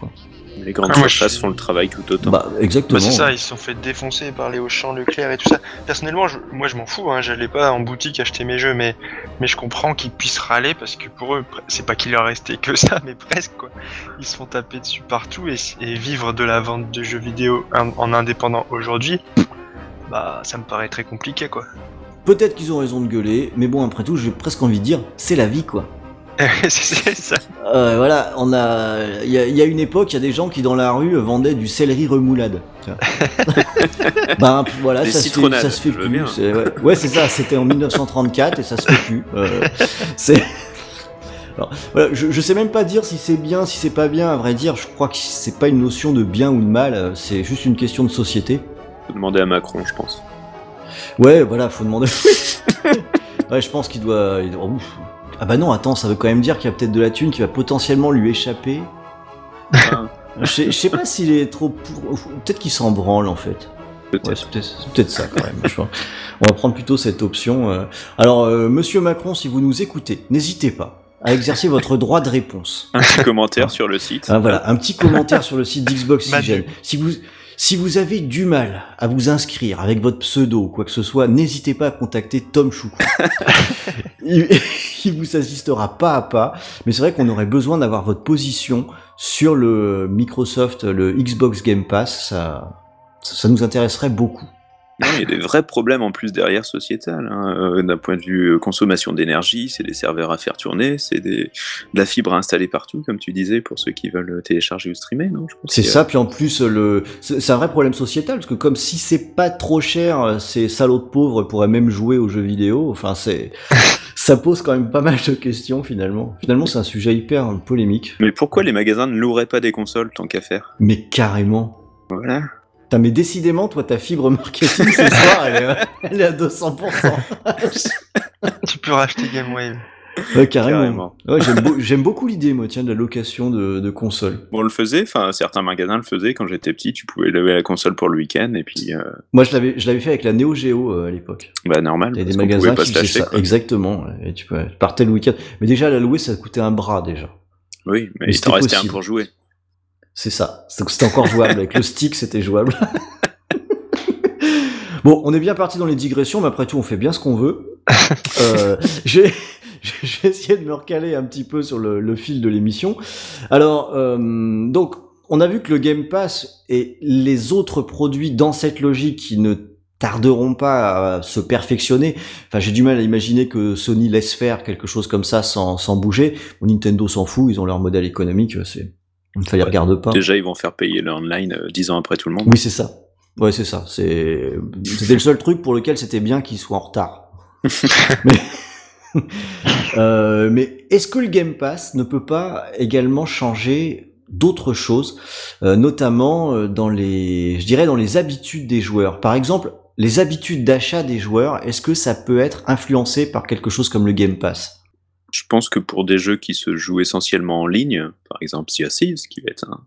Les grandes Ah, moi, surfaces je font le travail tout autant. Bah, exactement. Bah, c'est ça, ils se sont fait défoncer par les Auchan, Leclerc et tout ça. Personnellement, je- moi je m'en fous, hein, j'allais pas en boutique acheter mes jeux, mais, mais je comprends qu'ils puissent râler parce que pour eux, c'est pas qu'il leur restait que ça, mais presque quoi. Ils se font taper dessus partout et, et vivre de la vente de jeux vidéo en, en indépendant aujourd'hui, bah ça me paraît très compliqué quoi. Peut-être qu'ils ont raison de gueuler, mais bon, après tout, j'ai presque envie de dire, c'est la vie, quoi. c'est ça. Euh, voilà, on a, il y, a- il y a une époque, il y a des gens qui dans la rue vendaient du céleri remoulade. ben voilà, Des ça se, fait, ça se plus. bien. Ouais, ouais, c'est ça. C'était en 1934 et ça se fait plus. Euh, c'est. Alors, voilà, je, je sais même pas dire si c'est bien, si c'est pas bien. À vrai dire, je crois que c'est pas une notion de bien ou de mal. euh, C'est juste une question de société. Faut demander à Macron, je pense. Ouais, voilà, faut demander. ouais, je pense qu'il doit. il doit- ouf. Ah bah non, attends, ça veut quand même dire qu'il y a peut-être de la thune qui va potentiellement lui échapper. Je sais, je sais pas s'il est trop pour. Peut-être qu'il s'en branle en fait. Peut-être. Ouais, c'est peut-être c'est peut-être ça quand même. je. On va prendre plutôt cette option. euh. Alors, euh, Monsieur Macron, si vous nous écoutez, n'hésitez pas à exercer votre droit de réponse. Un petit commentaire sur le site. Ah, voilà, un petit commentaire sur le site d'Xbox Manu. Si vous, si vous avez du mal à vous inscrire avec votre pseudo ou quoi que ce soit, n'hésitez pas à contacter Tom Choucou. il, il vous assistera pas à pas, mais c'est vrai qu'on aurait besoin d'avoir votre position sur le Microsoft, le Xbox Game Pass, ça, ça nous intéresserait beaucoup. Non, il y a des vrais problèmes en plus derrière sociétal. hein. Euh, D'un point de vue euh, consommation d'énergie, c'est des serveurs à faire tourner, c'est des... de la fibre à installer partout, comme tu disais, pour ceux qui veulent télécharger ou streamer, C'est a- ça, puis en plus, le, c'est c'est un vrai problème sociétal, parce que comme si c'est pas trop cher, ces salauds de pauvres pourraient même jouer aux jeux vidéo, enfin c'est, ça pose quand même pas mal de questions finalement. Finalement, c'est un sujet hyper polémique, Mais pourquoi les magasins ne loueraient pas des consoles tant qu'à faire? Mais carrément. Voilà. Putain, mais décidément, toi, ta fibre marketing ce soir, elle est, elle est à 200%. Tu peux racheter GameWave. Ouais, carrément. Carrément. Ouais, j'aime, beau- j'aime beaucoup l'idée, moi, tiens, de la location de, de consoles. Bon, on le faisait, enfin, certains magasins le faisaient quand j'étais petit, tu pouvais lever la console pour le week-end, et puis, euh, Moi, je l'avais, je l'avais fait avec la Neo Geo euh, à l'époque. bah, normal, Il y a des magasins pouvait pas qui se faisaient l'acheter, ça. quoi. Exactement. Et tu, peux- tu partais le week-end. Mais déjà, la louer, ça coûtait un bras, déjà. Oui, mais, Mais il t'en c'était restait un pour jouer. C'est ça. C'était encore jouable. Avec le stick, c'était jouable. bon, on est bien parti dans les digressions, mais après tout, on fait bien ce qu'on veut. Euh, je vais essayer de me recaler un petit peu sur le, le fil de l'émission. Alors, euh, donc, on a vu que le Game Pass et les autres produits dans cette logique qui ne tarderont pas à se perfectionner. Enfin, j'ai du mal à imaginer que Sony laisse faire quelque chose comme ça sans, sans bouger. Nintendo s'en fout, ils ont leur modèle économique, c'est, ça regarde pas. Déjà, ils vont faire payer le online euh, dix ans après tout le monde. Oui, c'est ça. Ouais, c'est ça. C'était le seul truc pour lequel c'était bien qu'ils soient en retard. mais, euh, mais est-ce que le Game Pass ne peut pas également changer d'autres choses, euh, notamment euh, dans les, je dirais dans les habitudes des joueurs? Par exemple, les habitudes d'achat des joueurs, est-ce que ça peut être influencé par quelque chose comme le Game Pass? Je pense que pour des jeux qui se jouent essentiellement en ligne, par exemple Sea of Thieves, qui va être un,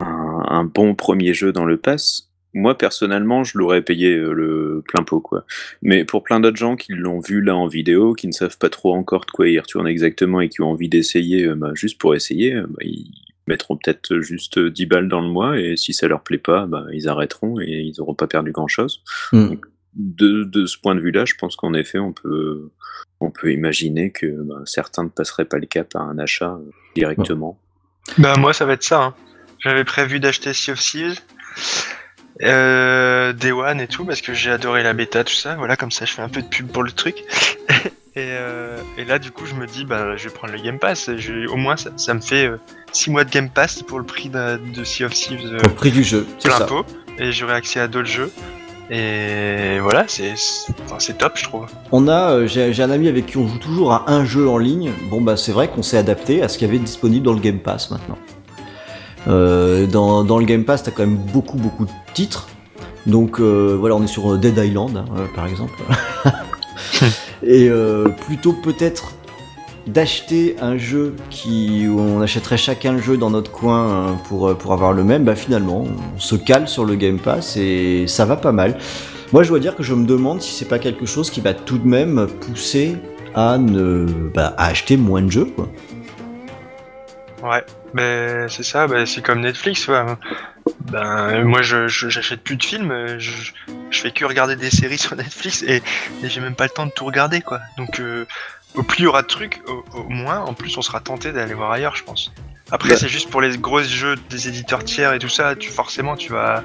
un, un bon premier jeu dans le pass, moi personnellement, je l'aurais payé euh, le plein pot quoi. Mais pour plein d'autres gens qui l'ont vu là en vidéo, qui ne savent pas trop encore de quoi y retourne exactement et qui ont envie d'essayer, euh, bah, juste pour essayer, euh, bah, ils mettront peut-être juste 10 balles dans le mois et si ça leur plaît pas, bah, ils arrêteront et ils n'auront pas perdu grand chose. Mm. De, de ce point de vue-là, je pense qu'en effet, on peut, on peut imaginer que bah, certains ne passeraient pas le cap à un achat euh, directement. Bah moi ça va être ça. hein. J'avais prévu d'acheter Sea of Thieves, euh, Day One et tout parce que j'ai adoré la bêta tout ça. Voilà comme ça je fais un peu de pub pour le truc. et, euh, et là du coup je me dis bah je vais prendre le Game Pass. Je- au moins ça, ça me fait 6 mois de Game Pass pour le prix de, de Sea of Thieves euh, Pour le prix du jeu, c'est plein ça. pot et j'aurai accès à d'autres jeux. Et voilà c'est top je trouve. On a, euh, j'ai un ami avec qui on joue toujours à un jeu en ligne. Bon bah c'est vrai qu'on s'est adapté à ce qu'il y avait disponible dans le Game Pass maintenant. Euh, dans, le Game Pass, t'as quand même beaucoup beaucoup de titres. Donc euh, voilà, on est sur Dead Island hein, par exemple. Et plutôt peut-être d'acheter un jeu qui où on achèterait chacun le jeu dans notre coin euh, pour euh, pour avoir le même. Bah finalement, on se cale sur le Game Pass et ça va pas mal. Moi, je dois dire que je me demande si c'est pas quelque chose qui va tout de même pousser à ne bah, à acheter moins de jeux. Quoi. Ouais, ben c'est ça, ben, c'est comme Netflix, ouais. Ben moi je j'achète plus de films, je, je fais que regarder des séries sur Netflix et, et j'ai même pas le temps de tout regarder quoi. Donc euh, au plus il y aura de trucs, au, au moins en plus on sera tenté d'aller voir ailleurs, je pense. Après c'est juste pour les gros jeux des éditeurs tiers et tout ça, tu forcément tu vas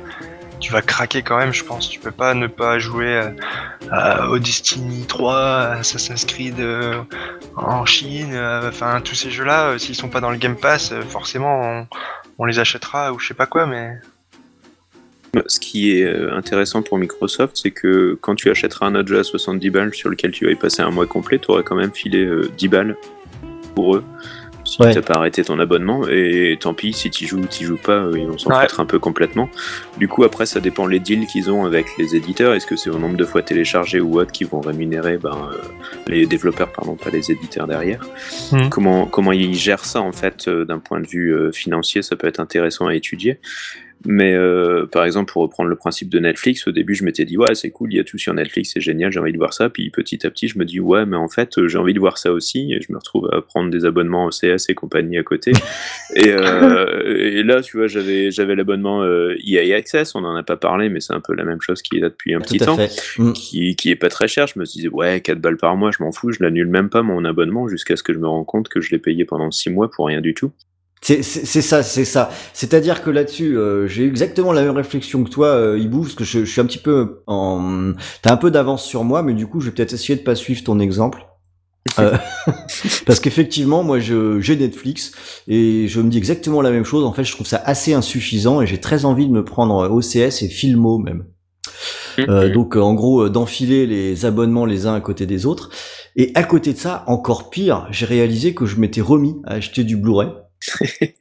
tu vas craquer quand même, je pense. Tu peux pas ne pas jouer euh, à- au Destiny 3, à Assassin's Creed euh, en Chine, euh, enfin tous ces jeux-là, euh, s'ils sont pas dans le Game Pass, euh, forcément on, on les achètera ou je sais pas quoi, mais Ce qui est euh, intéressant pour Microsoft, c'est que quand tu achèteras un autre jeu à 70 balles sur lequel tu vas y passer un mois complet, tu auras quand même filé euh, 10 balles pour eux. Si Ouais. t'as pas arrêté ton abonnement, et tant pis, si tu joues ou tu joues pas, euh, ils vont s'en Ouais. foutre un peu complètement. Du coup, après, ça dépend les deals qu'ils ont avec les éditeurs. Est-ce que c'est au nombre de fois téléchargé ou autre qui vont rémunérer ben, euh, les développeurs, pardon, pas les éditeurs derrière Mhm. comment, comment ils gèrent ça, en fait, euh, d'un point de vue euh, financier, ça peut être intéressant à étudier. Mais euh, par exemple, pour reprendre le principe de Netflix, au début, je m'étais dit, ouais, c'est cool, il y a tout sur Netflix, c'est génial, j'ai envie de voir ça. Puis petit à petit, je me dis, ouais, mais en fait, euh, j'ai envie de voir ça aussi. Et je me retrouve à prendre des abonnements au CS et compagnie à côté. et, euh, et là, tu vois, j'avais j'avais l'abonnement euh, EA Access, on n'en a pas parlé, mais c'est un peu la même chose qui est là depuis un Tout petit temps fait. Mm. qui, qui est pas très cher. Je me disais, ouais, 4 balles par mois, je m'en fous, je l'annule même pas mon abonnement jusqu'à ce que je me rende compte que je l'ai payé pendant 6 mois pour rien du tout. C'est ça, c'est ça. C'est-à-dire que là-dessus, euh, j'ai exactement la même réflexion que toi, euh, Hibou, parce que je, je suis un petit peu en... T'as un peu d'avance sur moi, mais du coup, je vais peut-être essayer de pas suivre ton exemple. Euh, parce qu'effectivement, moi, je- j'ai Netflix et je me dis exactement la même chose. En fait, je trouve ça assez insuffisant et j'ai très envie de me prendre euh, OCS et Filmo même. Euh, donc euh, en gros euh, d'enfiler les abonnements les uns à côté des autres. Et à côté de ça, encore pire, j'ai réalisé que je m'étais remis à acheter du Blu-ray.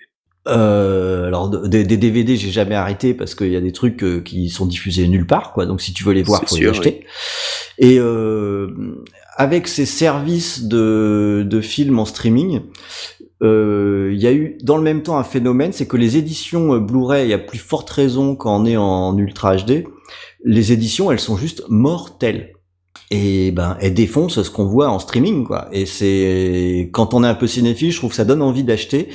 Euh, alors de- des, des DVD j'ai jamais arrêté parce qu'il y a des trucs euh, qui sont diffusés nulle part quoi. Donc si tu veux les voir faut les sûr, acheter. Et euh, avec ces services de, de films en streaming euh, il y a eu dans le même temps un phénomène c'est que les éditions euh, Blu-ray à plus forte raison quand on est en ultra HD les éditions elles sont juste mortelles et ben elles défoncent ce qu'on voit en streaming quoi et c'est quand on est un peu cinéphile je trouve que ça donne envie d'acheter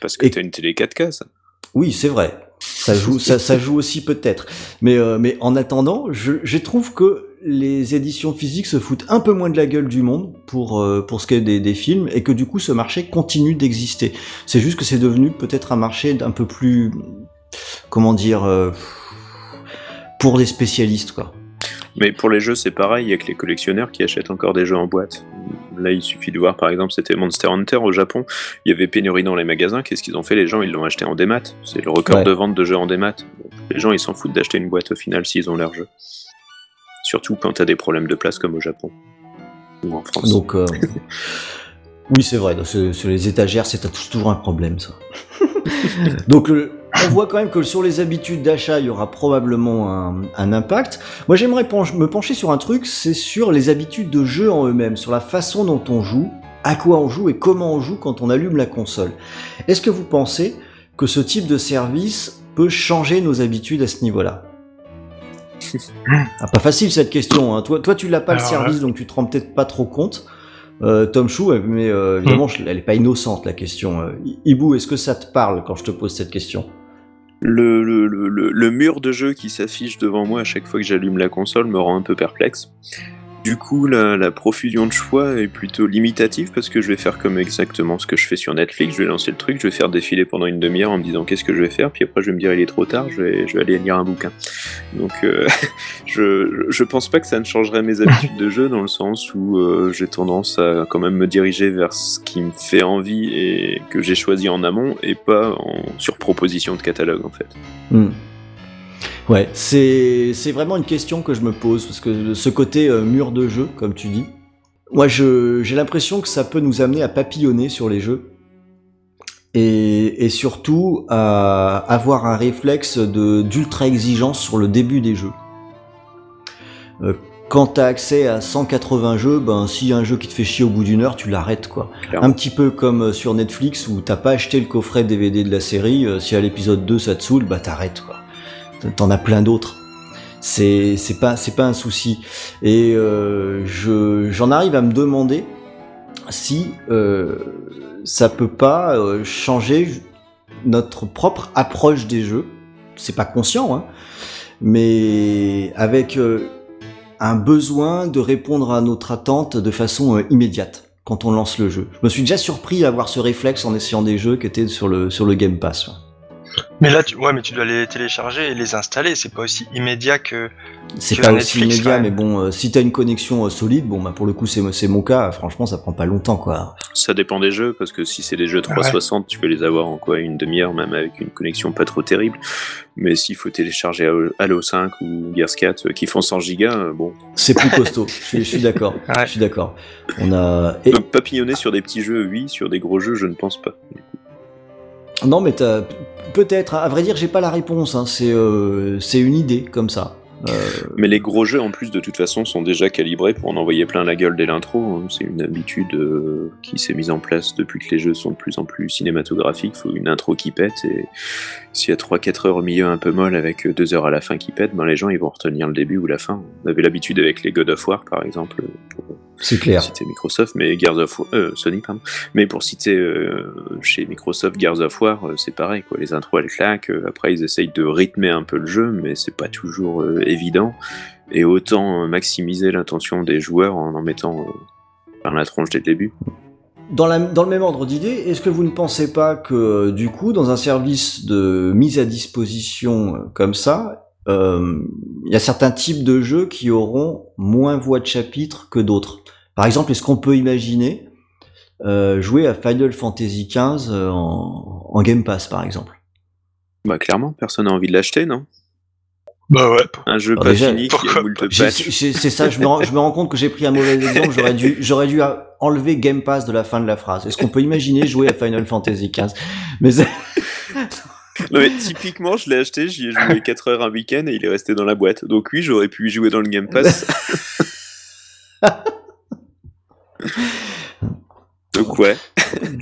Parce que Et- t'as une télé 4K, ça. oui, c'est vrai. Ça joue, ça, ça joue aussi peut-être. Mais, euh, mais en attendant, je, je trouve que les éditions physiques se foutent un peu moins de la gueule du monde pour, euh, pour ce qui est des, des films et que du coup ce marché continue d'exister. C'est juste que c'est devenu peut-être un marché un peu plus, comment dire, euh, pour les spécialistes quoi. Mais pour les jeux, c'est pareil, il y a que les collectionneurs qui achètent encore des jeux en boîte. Là, il suffit de voir, par exemple, c'était Monster Hunter au Japon. Il y avait pénurie dans les magasins. Qu'est-ce qu'ils ont fait Les gens, ils l'ont acheté en démat. C'est le record Ouais. de vente de jeux en démat. Les gens, ils s'en foutent d'acheter une boîte au final s'ils ont leur jeu. Surtout quand t'as des problèmes de place comme au Japon. Ou en France. Donc, euh, oui, c'est vrai. Sur, sur les étagères, c'est toujours un problème, ça. Donc, le- on voit quand même que sur les habitudes d'achat, il y aura probablement un, un impact. Moi, j'aimerais me pencher sur un truc, c'est sur les habitudes de jeu en eux-mêmes, sur la façon dont on joue, à quoi on joue et comment on joue quand on allume la console. Est-ce que vous pensez que ce type de service peut changer nos habitudes à ce niveau-là? Ah, Pas facile cette question. Hein. Toi, toi, tu l'as pas le service, donc tu te rends peut-être pas trop compte. Euh, Tom Chou, euh, mais euh, évidemment, je- elle est pas innocente la question. Ibou, est-ce que ça te parle quand je te pose cette question? Le, le, le, mur de jeu qui s'affiche devant moi à chaque fois que j'allume la console me rend un peu perplexe. Du coup, la, profusion de choix est plutôt limitative parce que je vais faire comme exactement ce que je fais sur Netflix. Je vais lancer le truc, je vais faire défiler pendant une demi-heure en me disant qu'est-ce que je vais faire, puis après je vais me dire il est trop tard, je vais, aller lire un bouquin. Donc, euh, je, je pense pas que ça ne changerait mes habitudes de jeu dans le sens où euh, j'ai tendance à quand même me diriger vers ce qui me fait envie et que j'ai choisi en amont et pas en sur proposition de catalogue en fait. Hmm. Ouais, c'est c'est vraiment une question que je me pose parce que ce côté euh, mur de jeu, comme tu dis, moi je j'ai l'impression que ça peut nous amener à papillonner sur les jeux et, et surtout à avoir un réflexe de d'ultra exigence sur le début des jeux. Euh, quand t'as accès à 180 jeux, ben s'il y a un jeu qui te fait chier au bout d'une heure, tu l'arrêtes quoi. Un petit peu comme euh, sur Netflix où t'as pas acheté le coffret DVD de la série, euh, si à l'épisode 2 ça te saoule, bah t'arrêtes quoi. T'en as plein d'autres. C'est c'est pas c'est pas un souci. Et euh, je j'en arrive à me demander si euh, ça peut pas euh, changer notre propre approche des jeux. C'est pas conscient, hein, mais avec euh, un besoin de répondre à notre attente de façon immédiate quand on lance le jeu. Je me suis déjà surpris à avoir ce réflexe en essayant des jeux qui étaient sur le Game Pass. Mais là, tu, ouais, mais tu dois les télécharger et les installer. C'est pas aussi immédiat que. C'est pas Netflix, aussi immédiat, mais bon, euh, si t'as une connexion euh, solide, bon, bah pour le coup, c'est mon cas. Franchement, ça prend pas longtemps, quoi. Ça dépend des jeux, parce que si c'est des jeux 360, tu peux les avoir en quoi Une demi-heure, même avec une connexion pas trop terrible. Mais s'il faut télécharger Halo- Halo 5 ou Gears 4 euh, qui font 100 gigas, euh, bon, C'est plus costaud. je suis, je suis d'accord. Ouais. Je suis d'accord. On a. et- Donc, papillonner sur des petits jeux, oui, sur des gros jeux, je ne pense pas. Non, mais peut-être. À vrai dire, j'ai pas la réponse. Hein. C'est euh, c'est une idée comme ça. Euh, Mais les gros jeux, en plus, de toute façon, sont déjà calibrés pour en envoyer plein la gueule dès l'intro. hein. C'est une habitude euh, qui s'est mise en place depuis que les jeux sont de plus en plus cinématographiques. faut une intro qui pète, et s'il y a 3-4 heures au milieu un peu molle avec 2 heures à la fin qui pète, ben les gens ils vont retenir le début ou la fin. On avait l'habitude avec les God of War, par exemple, pour c'est clair. citer Microsoft, mais Gears of War, euh, Sony, pardon. Mais pour citer euh, chez Microsoft Gears of War, euh, c'est pareil, quoi. Les intros elles claquent, euh, après ils essayent de rythmer un peu le jeu, mais c'est pas toujours euh, évident. Et autant euh, maximiser l'intention des joueurs en en mettant euh, par la tronche dès le début. Dans, la- dans le même ordre d'idée, est-ce que vous ne pensez pas que euh, du coup, dans un service de mise à disposition comme ça, euh, il y a certains types de jeux qui auront moins voix de chapitre que d'autres? Par exemple, est-ce qu'on peut imaginer euh, jouer à Final Fantasy XV en, en Game Pass, par exemple? Bah clairement, personne n'a envie de l'acheter, non? Bah ouais. Un jeu Alors pas déjà, fini qui a C'est ça, je me, rends, je me rends compte que j'ai pris un mauvais exemple. J'aurais dû, j'aurais dû enlever Game Pass de la fin de la phrase. Est-ce qu'on peut imaginer jouer à Final Fantasy XV Mais Non, mais typiquement, je l'ai acheté, j'y ai joué 4 heures un week-end et il est resté dans la boîte. Donc oui, j'aurais pu y jouer dans le Game Pass. Donc ouais.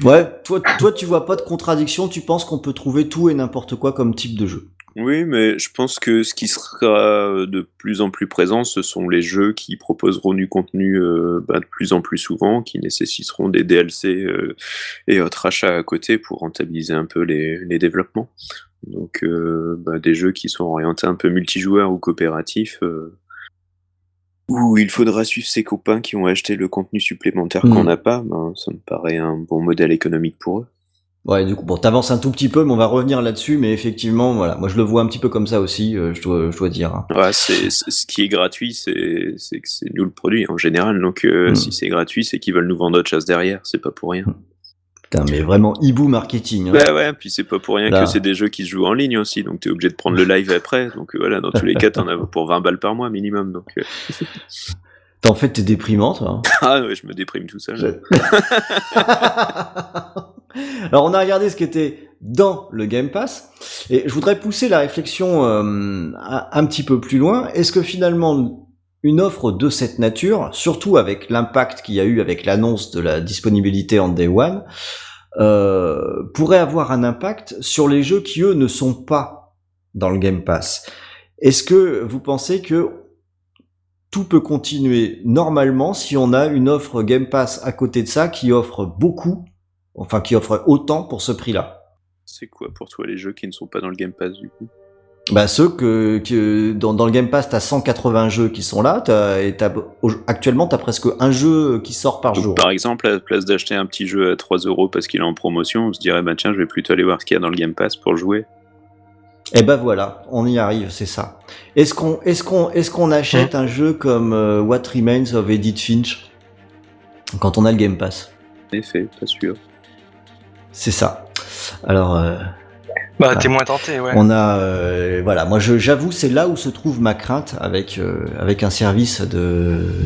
Ouais, toi, toi, tu vois pas de contradiction, tu penses qu'on peut trouver tout et n'importe quoi comme type de jeu. Oui, mais je pense que ce qui sera de plus en plus présent, ce sont les jeux qui proposeront du contenu euh, bah, de plus en plus souvent, qui nécessiteront des DLC euh, et autres achats à côté pour rentabiliser un peu les, les développements. Donc euh, bah, des jeux qui sont orientés un peu multijoueurs ou coopératifs, euh, où il faudra suivre ses copains qui ont acheté le contenu supplémentaire Mm. qu'on n'a pas, ben, ça me paraît un bon modèle économique pour eux. Ouais, du coup, bon, t'avances un tout petit peu, mais on va revenir là-dessus. Mais effectivement, voilà, moi je le vois un petit peu comme ça aussi, euh, je, dois, je dois dire. hein. Ouais, c'est, ce qui est gratuit, c'est, c'est que c'est nous le produit en général. Donc euh, Mm. si c'est gratuit, c'est qu'ils veulent nous vendre autre chose derrière. C'est pas pour rien. Putain, mais vraiment hibou marketing. hein. Bah ouais, puis c'est pas pour rien Là. que c'est des jeux qui se jouent en ligne aussi. Donc t'es obligé de prendre le live après. Donc euh, voilà, dans tous les cas, t'en as pour 20 balles par mois minimum. Donc T'en fait, t'es déprimant, toi. hein. ah ouais, je me déprime tout seul. Alors, on a regardé ce qui était dans le Game Pass, et je voudrais pousser la réflexion euh, un, un petit peu plus loin. Est-ce que finalement, une offre de cette nature, surtout avec l'impact qu'il y a eu avec l'annonce de la disponibilité en Day One, euh, pourrait avoir un impact sur les jeux qui, eux, ne sont pas dans le Game Pass? Est-ce que vous pensez que tout peut continuer normalement si on a une offre Game Pass à côté de ça qui offre beaucoup, enfin qui offre autant pour ce prix-là. C'est quoi pour toi les jeux qui ne sont pas dans le Game Pass du coup? Bah ceux que, que dans, dans le Game Pass t'as 180 jeux qui sont là, t'as, et t'as, au- actuellement t'as presque un jeu qui sort par Donc, jour. Par exemple, à la place d'acheter un petit jeu à 3 euros parce qu'il est en promotion, on se dirait bah tiens, je vais plutôt aller voir ce qu'il y a dans le Game Pass pour jouer. Et ben voilà, on y arrive, c'est ça. Est-ce qu'on, est-ce qu'on, est-ce qu'on achète un jeu comme euh, What Remains of Edith Finch quand on a le Game Pass? En effet, pas sûr. C'est ça. Alors. euh, Bah, Ah. t'es moins tenté, ouais. On a, euh, voilà, moi j'avoue, c'est là où se trouve ma crainte avec euh, avec un service de,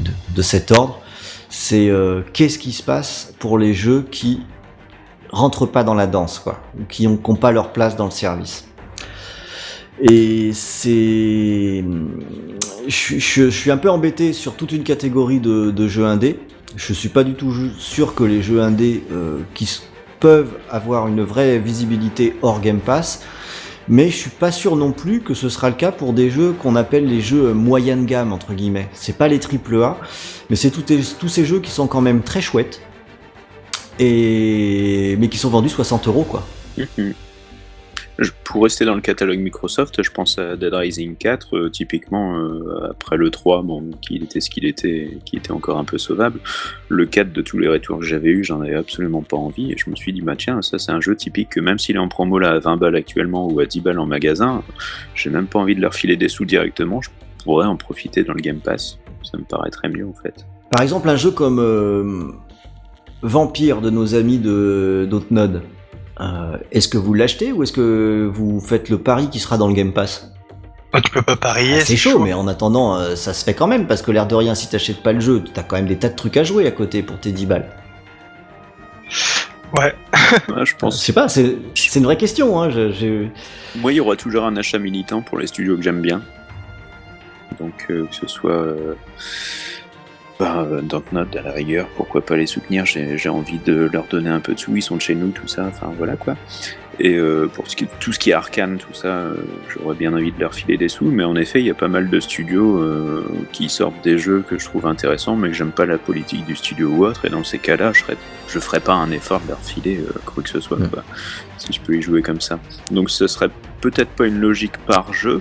de, de cet ordre. C'est euh, qu'est-ce qui se passe pour les jeux qui rentrent pas dans la danse, quoi, ou qui ont, qui ont pas leur place dans le service? Et c'est, je, suis un peu embêté sur toute une catégorie de, jeux indés. Je suis pas du tout sûr que les jeux indés euh, qui peuvent avoir une vraie visibilité hors Game Pass, mais je suis pas sûr non plus que ce sera le cas pour des jeux qu'on appelle les jeux moyenne gamme entre guillemets. C'est pas les triple A, mais c'est tous, ces jeux qui sont quand même très chouettes et mais qui sont vendus 60 euros quoi. Pour rester dans le catalogue Microsoft, je pense à Dead Rising 4, euh, typiquement euh, après le 3, bon, qui était ce qu'il était, qui était encore un peu sauvable. Le 4 de tous les retours que j'avais eu, j'en avais absolument pas envie, et je me suis dit, bah tiens, ça c'est un jeu typique que même s'il est en promo là à 20 balles actuellement ou à 10 balles en magasin, j'ai même pas envie de leur filer des sous directement, je pourrais en profiter dans le Game Pass. Ça me paraîtrait mieux en fait. Par exemple, un jeu comme euh, Vampire de nos amis de Dontnod, euh, est-ce que vous l'achetez ou est-ce que vous faites le pari qui sera dans le Game Pass? Bah, tu peux pas parier. Ah, C'est chaud, mais en attendant, euh, ça se fait quand même parce que l'air de rien, si t'achètes pas le jeu, t'as quand même des tas de trucs à jouer à côté pour tes 10 balles. Ouais. Ouais, je Je pense sais pas, c'est c'est une vraie question. Hein, je- je- Moi, il y aura toujours un achat militant pour les studios que j'aime bien. Donc, euh, que ce soit euh, bah, euh, Dontnod à la rigueur, pourquoi pas les soutenir J'ai envie de leur donner un peu de sous, ils sont de chez nous, tout ça, enfin voilà quoi. Et euh, pour ce qui- tout ce qui est arcane, tout ça, euh, j'aurais bien envie de leur filer des sous, mais en effet, il y a pas mal de studios euh, qui sortent des jeux que je trouve intéressants, mais que j'aime pas la politique du studio ou autre, et dans ces cas-là, je, serais- je ferais pas un effort de leur filer euh, quoi que ce soit, Mm. quoi, si je peux y jouer comme ça. Donc ce serait peut-être pas une logique par jeu,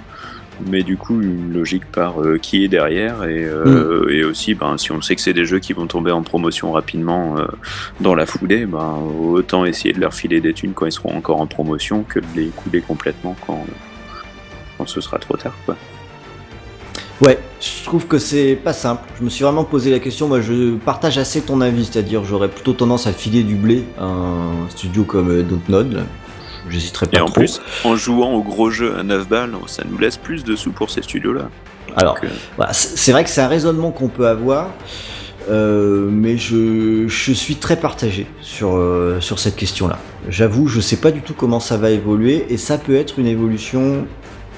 mais du coup une logique par euh, qui est derrière et, euh, et aussi ben, si on sait que c'est des jeux qui vont tomber en promotion rapidement euh, dans la foulée, ben, autant essayer de leur filer des thunes quand ils seront encore en promotion que de les couler complètement quand, quand ce sera trop tard. Quoi. Ouais, je trouve que c'est pas simple. Je me suis vraiment posé la question. Moi, je partage assez ton avis, c'est-à-dire j'aurais plutôt tendance à filer du blé à un studio comme Dontnod. Là. J'hésiterais pas Et en trop. plus, en jouant au gros jeu à 9 balles, ça nous laisse plus de sous pour ces studios-là. Alors, euh, Voilà, c'est vrai que c'est un raisonnement qu'on peut avoir, euh, mais je, je suis très partagé sur, euh, sur cette question-là. J'avoue, je sais pas du tout comment ça va évoluer, et ça peut être une évolution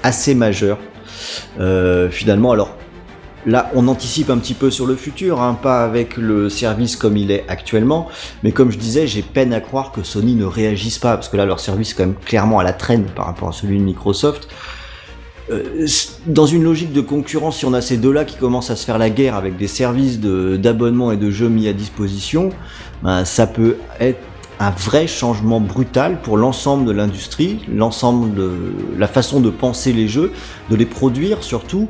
assez majeure. Euh, finalement, alors là, on anticipe un petit peu sur le futur, hein, pas avec le service comme il est actuellement, mais comme je disais, j'ai peine à croire que Sony ne réagisse pas, parce que là, leur service est quand même clairement à la traîne par rapport à celui de Microsoft. Euh, dans une logique de concurrence, si on a ces deux-là qui commencent à se faire la guerre avec des services d'abonnement et de jeux mis à disposition, ben, ça peut être un vrai changement brutal pour l'ensemble de l'industrie, l'ensemble de la façon de penser les jeux, de les produire surtout,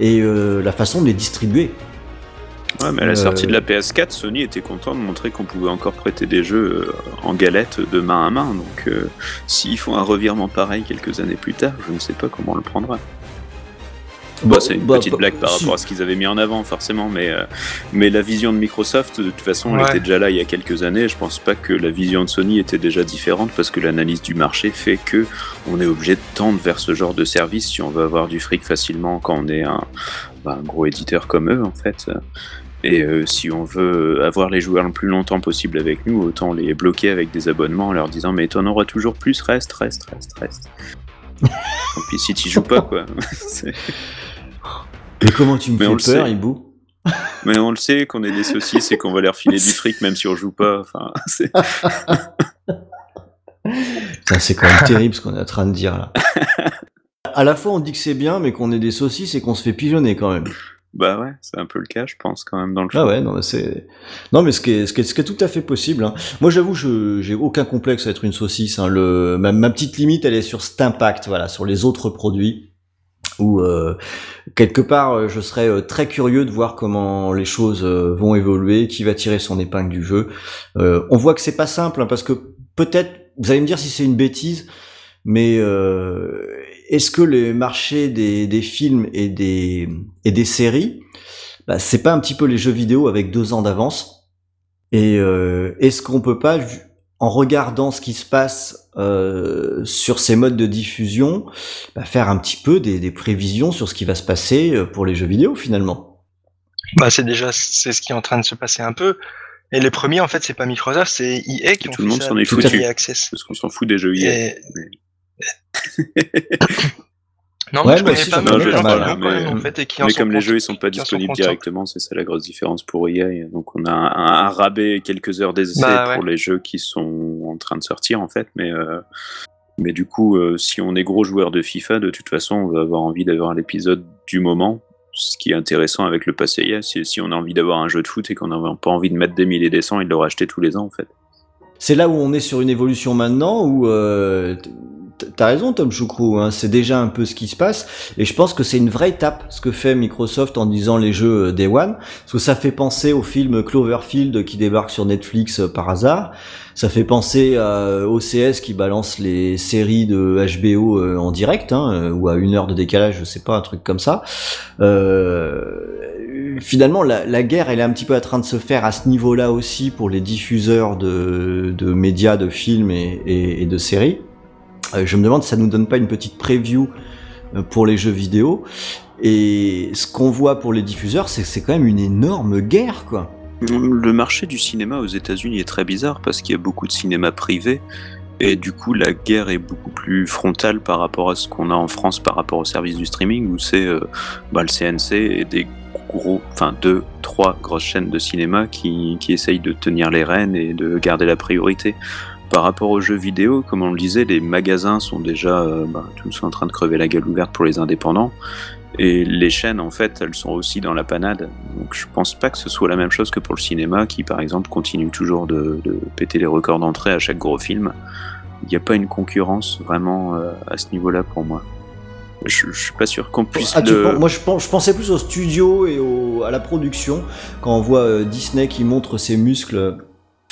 et euh, la façon de les distribuer. Ouais, mais à la sortie Euh, de la PS4, Sony était content de montrer qu'on pouvait encore prêter des jeux euh, en galette de main à main. Donc, s'ils font un revirement pareil quelques années plus tard, je ne sais pas comment on le prendra. Bah, c'est une bah, petite bah, blague par rapport à ce qu'ils avaient mis en avant, forcément, mais, euh, mais la vision de Microsoft, de toute façon, elle Ouais. était déjà là il y a quelques années. Je pense pas que la vision de Sony était déjà différente parce que l'analyse du marché fait que on est obligé de tendre vers ce genre de service si on veut avoir du fric facilement quand on est un, bah, un gros éditeur comme eux, en fait. Et euh, si on veut avoir les joueurs le plus longtemps possible avec nous, autant les bloquer avec des abonnements en leur disant mais t'en auras toujours plus, reste, reste, reste, reste. Et puis si tu joues pas, quoi. Mais comment tu me Mais on fais le peur, sait. Hibou Mais on le sait qu'on est des saucisses et qu'on va leur filer du fric même si on joue pas. Enfin, c'est- Putain, C'est quand même terrible ce qu'on est en train de dire là. À la fois on dit que c'est bien, mais qu'on est des saucisses et qu'on se fait pigeonner quand même. bah ouais, c'est un peu le cas, je pense, quand même, dans le. Ah ouais, non mais c'est, non mais ce qui est, ce qui est, ce qui est tout à fait possible. hein. Moi j'avoue, je j'ai aucun complexe à être une saucisse. Hein. Le, ma, ma petite limite, elle est sur cet impact, voilà, sur les autres produits. Où euh, quelque part, euh, je serais euh, très curieux de voir comment les choses vont évoluer, qui va tirer son épingle du jeu. On voit que c'est pas simple hein, parce que peut-être, vous allez me dire si c'est une bêtise, mais est-ce que les marchés des, films et des et des séries bah, c'est pas un petit peu les jeux vidéo avec deux ans d'avance? Et est-ce qu'on peut pas, en regardant ce qui se passe euh, sur ces modes de diffusion, bah, faire un petit peu des, des prévisions sur ce qui va se passer euh, pour les jeux vidéo finalement Bah, c'est déjà c'est ce qui est en train de se passer un peu. Et les premiers, en fait, c'est pas Microsoft, c'est EA qui Et ont tout le fait monde ça s'en est foutu. EA Access. Parce qu'on s'en fout des jeux. Et- Mais- Non, Ouais, mais je moi connais aussi, pas j'en mal connais de pas gens mal, qui l'ont quand même, mais- en fait, et qui en Mais sont comme les jeux ils sont pas disponibles directement, c'est ça la grosse différence pour EA. Donc on a un, un rabais et quelques heures d'essai Bah, pour les jeux qui sont en train de sortir en fait. Mais, euh, mais du coup, euh, si on est gros joueur de FIFA, de toute façon, on va avoir envie d'avoir l'épisode du moment. Ce qui est intéressant avec le passé EA, c'est si on a envie d'avoir un jeu de foot et qu'on n'a pas envie de mettre des milliers et des cents et de le racheter tous les ans en fait. C'est là où on est sur une évolution maintenant où euh, T'as raison, Tom Choucrou, hein, c'est déjà un peu ce qui se passe, et je pense que c'est une vraie étape ce que fait Microsoft en disant les jeux euh, Day One, parce que ça fait penser au film Cloverfield qui débarque sur Netflix euh, par hasard, ça fait penser à OCS qui balance les séries de HBO euh, en direct, hein, euh, ou à une heure de décalage, je sais pas, un truc comme ça. Euh, finalement, la, guerre, elle est un petit peu en train de se faire à ce niveau-là aussi pour les diffuseurs de, médias, de films et de séries. Euh, je me demande si ça nous donne pas une petite preview euh, pour les jeux vidéo. Et ce qu'on voit pour les diffuseurs, c'est que c'est quand même une énorme guerre, quoi. Le marché du cinéma aux États-Unis est très bizarre parce qu'il y a beaucoup de cinéma privé et du coup la guerre est beaucoup plus frontale par rapport à ce qu'on a en France par rapport au service du streaming où c'est euh, bah, le CNC et des gros, enfin deux, trois grosses chaînes de cinéma qui, qui essayent de tenir les rênes et de garder la priorité. Par rapport aux jeux vidéo, comme on le disait, les magasins sont déjà euh, bah, tous en train de crever la gueule ouverte pour les indépendants. Et les chaînes, en fait, elles sont aussi dans la panade. Donc je pense pas que ce soit la même chose que pour le cinéma, qui par exemple continue toujours de, de péter les records d'entrée à chaque gros film. Il n'y a pas une concurrence vraiment euh, à ce niveau-là pour moi. Je, je suis pas sûr qu'on puisse Ah, le... pen- moi, je, pen- je pensais plus au studio et au, à la production quand on voit euh, Disney qui montre ses muscles.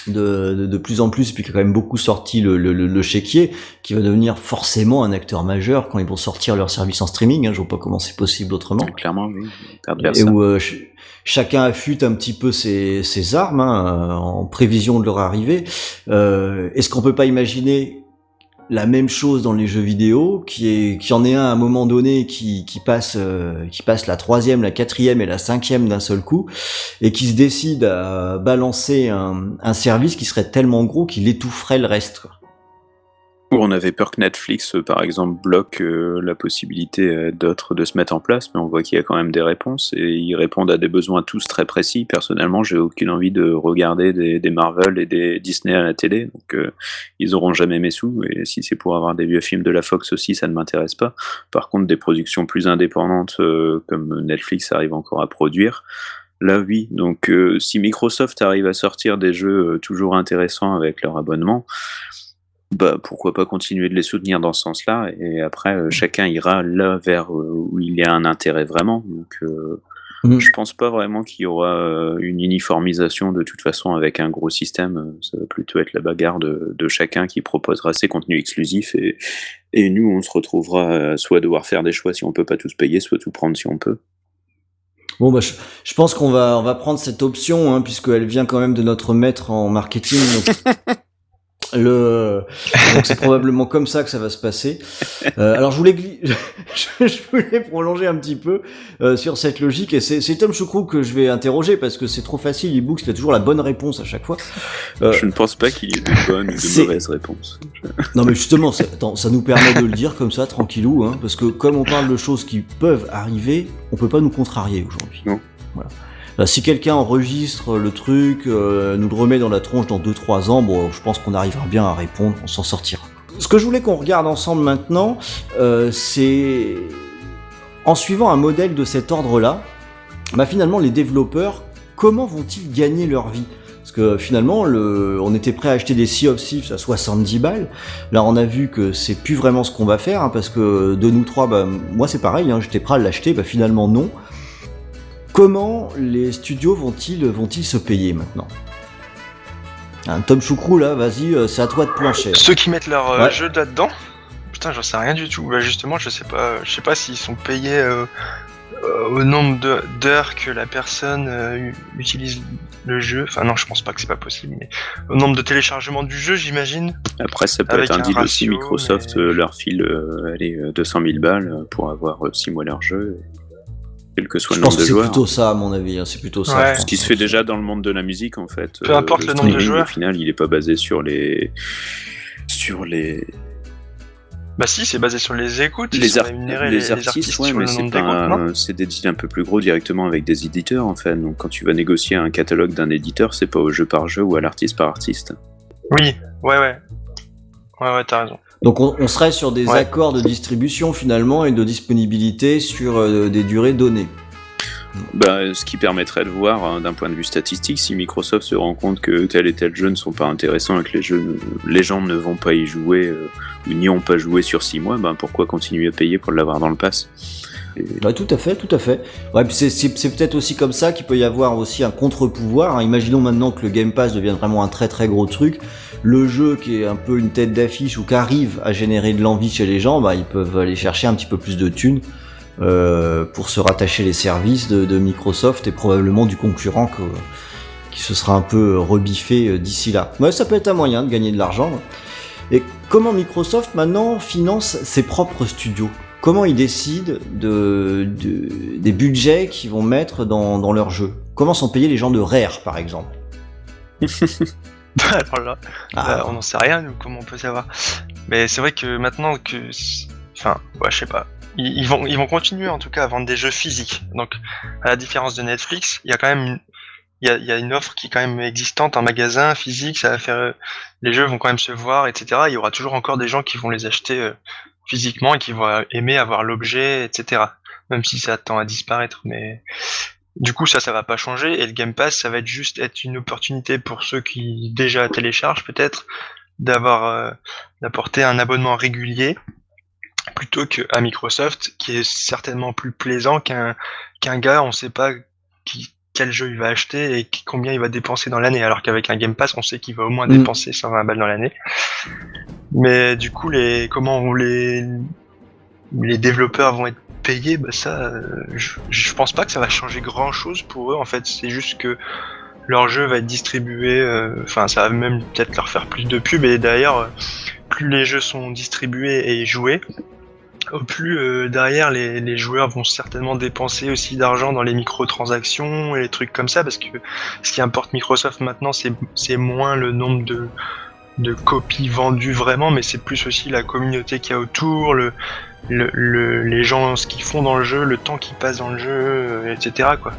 De, de, de plus en plus, puis qui a quand même beaucoup sorti le, le, le, le chéquier, qui va devenir forcément un acteur majeur quand ils vont sortir leur service en streaming. Hein, je vois pas comment c'est possible autrement. Clairement, oui. Et où euh, ch- chacun affûte un petit peu ses, ses armes hein, euh, en prévision de leur arrivée. Euh, Est-ce qu'on peut pas imaginer la même chose dans les jeux vidéo, qui est, qui en est un à un moment donné qui, qui passe, euh, qui passe la troisième, la quatrième et la cinquième d'un seul coup, et qui se décide à balancer un, un service qui serait tellement gros qu'il étoufferait le reste. On avait peur que Netflix, euh, par exemple, bloque euh, la possibilité euh, d'autres de se mettre en place, mais on voit qu'il y a quand même des réponses et ils répondent à des besoins tous très précis. Personnellement, j'ai aucune envie de regarder des, Marvel et des Disney à la télé, donc ils auront jamais mes sous. Et si c'est pour avoir des vieux films de la Fox aussi, ça ne m'intéresse pas. Par contre, des productions plus indépendantes comme Netflix arrive encore à produire. Là, oui. Donc, si Microsoft arrive à sortir des jeux toujours intéressants avec leur abonnement, bah, pourquoi pas continuer de les soutenir dans ce sens-là et après euh, chacun ira là vers euh, où il y a un intérêt vraiment donc euh, Mhm. Je pense pas vraiment qu'il y aura euh, une uniformisation de toute façon avec un gros système. Ça va plutôt être la bagarre de, de chacun qui proposera ses contenus exclusifs et, et nous, on se retrouvera soit devoir faire des choix si on peut pas tous payer, soit tout prendre si on peut. Bon, bah, je, je pense qu'on va, on va prendre cette option, hein, puisqu'elle vient quand même de notre maître en marketing. Donc, le, donc c'est probablement comme ça que ça va se passer. Euh, alors, je voulais, je, prolonger un petit peu euh, sur cette logique, et c'est, c'est Tom Choucrou que je vais interroger parce que c'est trop facile. eBooks, il a toujours la bonne réponse à chaque fois. Euh, Je ne pense pas qu'il y ait de bonnes ou de c'est- mauvaises réponses. Non mais justement, attends, ça nous permet de le dire comme ça, tranquillou, hein, parce que comme on parle de choses qui peuvent arriver, on peut pas nous contrarier aujourd'hui. Non. Voilà. Là, si quelqu'un enregistre le truc, euh, nous le remet dans la tronche dans 2-3 ans, je pense qu'on arrivera bien à répondre, on s'en sortira. Ce que je voulais qu'on regarde ensemble maintenant, euh, c'est en suivant un modèle de cet ordre-là, bah finalement les développeurs, comment vont-ils gagner leur vie? Parce que finalement, le, on était prêt à acheter des Sea of Thieves à 70 balles. Là, on a vu que c'est plus vraiment ce qu'on va faire, hein, parce que de nous trois, bah, moi c'est pareil, hein, j'étais prêt à l'acheter, bah, finalement non. Comment les studios vont-ils vont-ils se payer maintenant Un Tom Choucrou là, vas-y, euh, c'est à toi de plancher. Ceux qui mettent leur euh, Ouais. jeu là-dedans Putain, j'en sais rien du tout. Bah justement, je sais pas, je sais pas s'ils sont payés euh, euh, au nombre de- d'heures que la personne euh, utilise le jeu. Enfin non, je pense pas que c'est pas possible, mais au nombre de téléchargements du jeu, j'imagine. Après, ça peut être un un deal aussi. Microsoft mais- euh, leur file euh, allez, euh, 200 000 balles euh, pour avoir 6 mois leur jeu, quel que soit Je le pense nombre que de c'est joueurs. plutôt ça à mon avis, hein, c'est plutôt ça. Ouais. Ce qui se fait déjà dans le monde de la musique, en fait. Peu importe le nombre de joueurs. Au final, il est pas basé sur les. Sur les, Bah si, c'est basé sur les écoutes. les, ar- les artistes, ouais, sur mais le c'est un- c'est des deals un peu plus gros directement avec des éditeurs en fait. Donc quand tu vas négocier un catalogue d'un éditeur, c'est pas au jeu par jeu ou à l'artiste par artiste. Oui, ouais, ouais. Ouais, ouais, t'as raison. Donc on, on serait sur des Ouais. accords de distribution finalement et de disponibilité sur euh, des durées données. Bah, ce qui permettrait de voir hein, d'un point de vue statistique si Microsoft se rend compte que tel et tel jeu ne sont pas intéressants et que les, jeux, les gens ne vont pas y jouer euh, ou n'y ont pas joué sur 6 mois, ben pourquoi continuer à payer pour l'avoir dans le pass? Ouais, tout à fait, tout à fait. Ouais, c'est, peut-être aussi comme ça qu'il peut y avoir aussi un contre-pouvoir. hein. Imaginons maintenant que le Game Pass devienne vraiment un très très gros truc. Le jeu qui est un peu une tête d'affiche ou qui arrive à générer de l'envie chez les gens, bah, ils peuvent aller chercher un petit peu plus de thunes euh, pour se rattacher les services de, Microsoft et probablement du concurrent qui se sera un peu rebiffé euh, d'ici là. Ouais, ça peut être un moyen de gagner de l'argent. Et comment Microsoft maintenant finance ses propres studios? Comment ils décident de, de- des budgets qu'ils vont mettre dans, dans leur jeu Comment sont payés les gens de Rare, par exemple? Alors là, Ah, Euh, on n'en sait rien, nous, comment on peut savoir. Mais c'est vrai que maintenant que. Enfin, ouais, je sais pas. Ils, ils vont, ils vont continuer en tout cas à vendre des jeux physiques. Donc, à la différence de Netflix, il y a quand même une, il y a, il y a une offre qui est quand même existante en magasin physique. Ça va faire. euh, Les jeux vont quand même se voir, etc. Il y aura toujours encore des gens qui vont les acheter euh, physiquement et qui vont aimer avoir l'objet, etc. Même si ça tend à disparaître, mais. Du coup, ça, ça va pas changer. Et le Game Pass, ça va être juste être une opportunité pour ceux qui déjà téléchargent peut-être d'avoir euh, d'apporter un abonnement régulier plutôt qu'à Microsoft, qui est certainement plus plaisant qu'un qu'un gars, on sait pas qui, quel jeu il va acheter et combien il va dépenser dans l'année. Alors qu'avec un Game Pass, on sait qu'il va au moins Mm. dépenser 120 balles dans l'année. Mais du coup, les comment les les développeurs vont être payés, bah ça, euh, je, je pense pas que ça va changer grand chose pour eux. En fait, c'est juste que leur jeu va être distribué. euh, Enfin, ça va même peut-être leur faire plus de pub. Et d'ailleurs, euh, plus les jeux sont distribués et joués, plus derrière les, les joueurs vont certainement dépenser aussi d'argent dans les microtransactions et les trucs comme ça, parce que ce qui importe Microsoft maintenant, c'est moins le nombre de de copies vendues vraiment, mais c'est plus aussi la communauté qu'il y a autour, le, le, le- les gens, ce qu'ils font dans le jeu, le temps qu'ils passent dans le jeu, euh, etc. Quoi.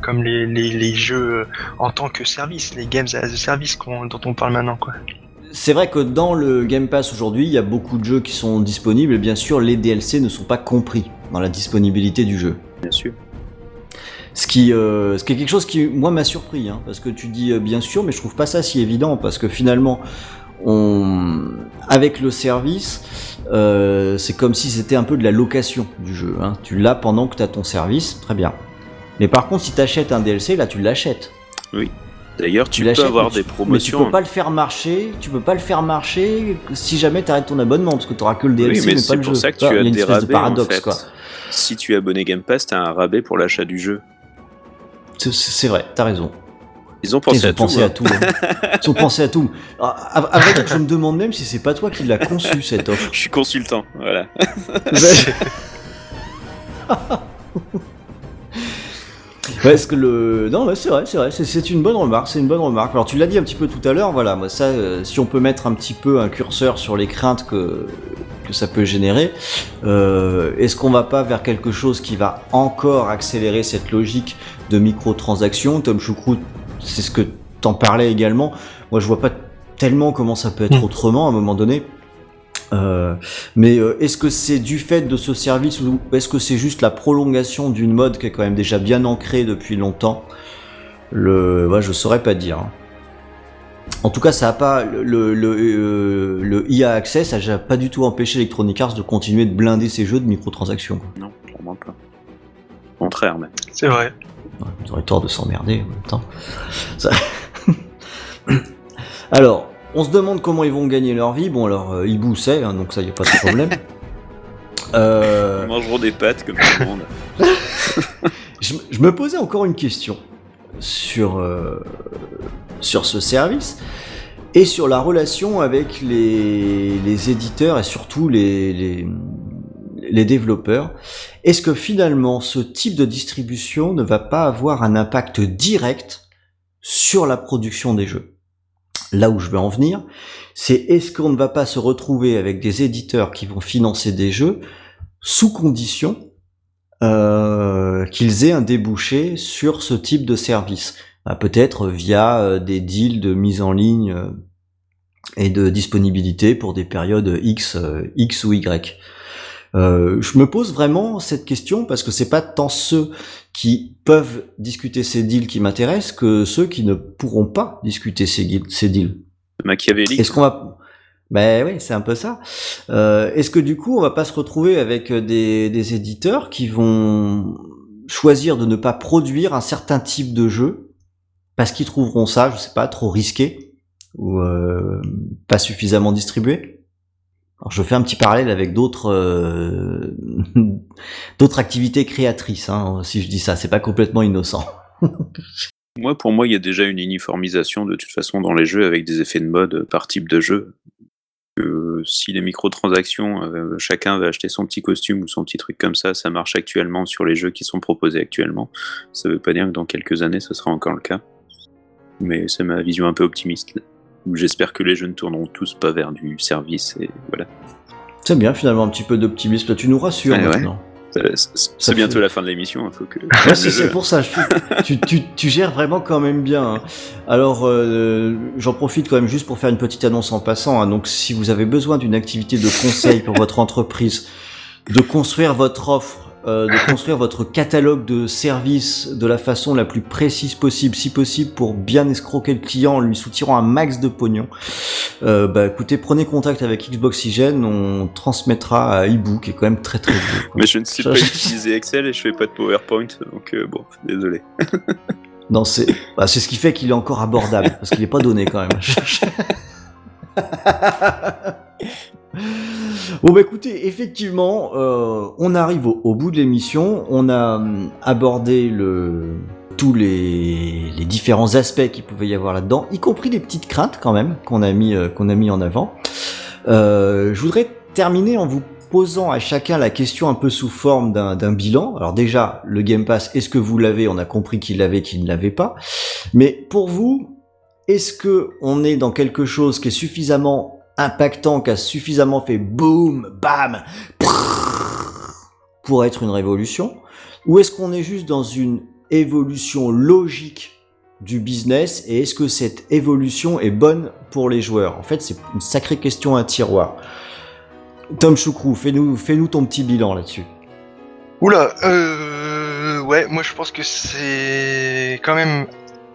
Comme les, les, les jeux euh, en tant que service, les games as a service dont on parle maintenant. Quoi. C'est vrai que dans le Game Pass aujourd'hui, il y a beaucoup de jeux qui sont disponibles et bien sûr les DLC ne sont pas compris dans la disponibilité du jeu. Bien sûr. Ce qui, euh, ce qui est quelque chose qui, moi, m'a surpris, hein, parce que tu dis euh, bien sûr, mais je trouve pas ça si évident, parce que finalement, on, avec le service, euh, c'est comme si c'était un peu de la location du jeu. Hein. Tu l'as pendant que tu as ton service, très bien. Mais par contre, si t'achètes un DLC, là, tu l'achètes. D'ailleurs, tu, Tu peux avoir mais des tu- promotions. Mais tu peux pas le faire marcher. Tu peux pas le faire marcher si jamais t'arrêtes ton abonnement, parce que t'auras que le DLC, oui, mais c'est pour jeu. ça que tu as a une des espèce de rabais. paradoxe, en fait. quoi. Si tu es abonné Game Pass, t'as un rabais pour l'achat du jeu. C'est- vrai, t'as raison. Ils ont pensé Ils ont à tout. pensé hein. à tout. hein. Ils ont pensé à tout. À, à vrai dire, je me demande même si c'est pas toi qui l'as conçu cette offre. Je suis consultant, voilà. Ouais, Parce que le non, ouais, c'est vrai, c'est vrai, c'est- c'est une bonne remarque, c'est une bonne remarque. Alors tu l'as dit un petit peu tout à l'heure, voilà, moi ça, euh, si on peut mettre un petit peu un curseur sur les craintes que que ça peut générer, euh, est-ce qu'on va pas vers quelque chose qui va encore accélérer cette logique de microtransactions? Tom Choucroute, c'est ce que t'en parlais également. Moi, je vois pas tellement comment ça peut être Mm. autrement à un moment donné. Euh, mais euh, est-ce que c'est du fait de ce service ou est-ce que c'est juste la prolongation d'une mode qui est quand même déjà bien ancrée depuis longtemps? Le, ouais, je saurais pas dire. hein. En tout cas, ça a pas le le, le, euh, le IA Access a déjà pas du tout empêché Electronic Arts de continuer de blinder ses jeux de microtransactions. quoi. Non, clairement pas. Au contraire, même. C'est vrai. Ouais, Ils auraient tort de s'emmerder en même temps. Ça- alors, on se demande comment ils vont gagner leur vie. Bon, alors, euh, Hibou sait, hein, donc ça y a pas de problème. Euh, Ils mangeront des pâtes comme tout le monde. je, je me posais encore une question sur, euh, sur ce service et sur la relation avec les, éditeurs et surtout les développeurs. Est-ce que finalement ce type de distribution ne va pas avoir un impact direct sur la production des jeux? Là où je veux en venir, c'est est-ce qu'on ne va pas se retrouver avec des éditeurs qui vont financer des jeux sous condition euh, qu'ils aient un débouché sur ce type de service? Bah, Peut-être via euh, des deals de mise en ligne euh, et de disponibilité pour des périodes X, euh, X ou Y. Euh, je me pose vraiment cette question parce que c'est pas tant ceux qui peuvent discuter ces deals qui m'intéressent que ceux qui ne pourront pas discuter ces, deals. Machiavélique. Est-ce qu'on va Ben oui, c'est un peu ça. Euh, Est-ce que du coup, on va pas se retrouver avec des, des éditeurs qui vont choisir de ne pas produire un certain type de jeu parce qu'ils trouveront ça, je sais pas, trop risqué ou euh, pas suffisamment distribué alors je fais un petit parallèle avec d'autres euh, d'autres activités créatrices, hein, si je dis ça, c'est pas complètement innocent. Moi, pour moi, il y a déjà une uniformisation de toute façon dans les jeux avec des effets de mode par type de jeu. Si les microtransactions, euh, chacun va acheter son petit costume ou son petit truc comme ça, ça marche actuellement sur les jeux qui sont proposés actuellement. Ça veut pas dire que dans quelques années, ce sera encore le cas. Mais c'est ma vision un peu optimiste. J'espère que les jeux ne tourneront tous pas vers du service et voilà. C'est bien finalement un petit peu d'optimisme, tu nous rassures ouais. maintenant. Euh, C'est bientôt fait- la fin de l'émission, il faut que. Ouais, c'est pour ça. je suis- tu, tu, tu gères vraiment quand même bien. hein. Alors, euh, j'en profite quand même juste pour faire une petite annonce en passant. hein. Donc, si vous avez besoin d'une activité de conseil pour votre entreprise, de construire votre offre, euh, de construire votre catalogue de services de la façon la plus précise possible, si possible, pour bien escroquer le client en lui soutirant un max de pognon, euh, bah écoutez, prenez contact avec Xboxygène, on transmettra à Ibu, qui est quand même très très beau. Mais je ne sais pas utiliser Excel et je fais pas de PowerPoint, donc euh, bon, désolé. Non, c'est bah, c'est ce qui fait qu'il est encore abordable, parce qu'il n'est pas donné quand même. bon, bah écoutez, effectivement, euh, on arrive au, bout de l'émission. On a hum, abordé tous les, différents aspects qu'il pouvait y avoir là-dedans, y compris les petites craintes quand même qu'on a, mis, euh, en avant. Euh, je voudrais terminer en vous posant à chacun la question un peu sous forme d'un d'un bilan. Alors déjà, le Game Pass, est-ce que vous l'avez? On a compris qu'il l'avait, qu'il ne l'avait pas. Mais pour vous, est-ce que on est dans quelque chose qui est suffisamment impactant, qui a suffisamment fait boum, bam, pour être une révolution Ou est-ce qu'on est juste dans une évolution logique du business et est-ce que cette évolution est bonne pour les joueurs? En fait, c'est une sacrée question à tiroir. Tom Choukrou, fais-nous fais -nous ton petit bilan là-dessus. Oula, euh, ouais, moi je pense que c'est quand même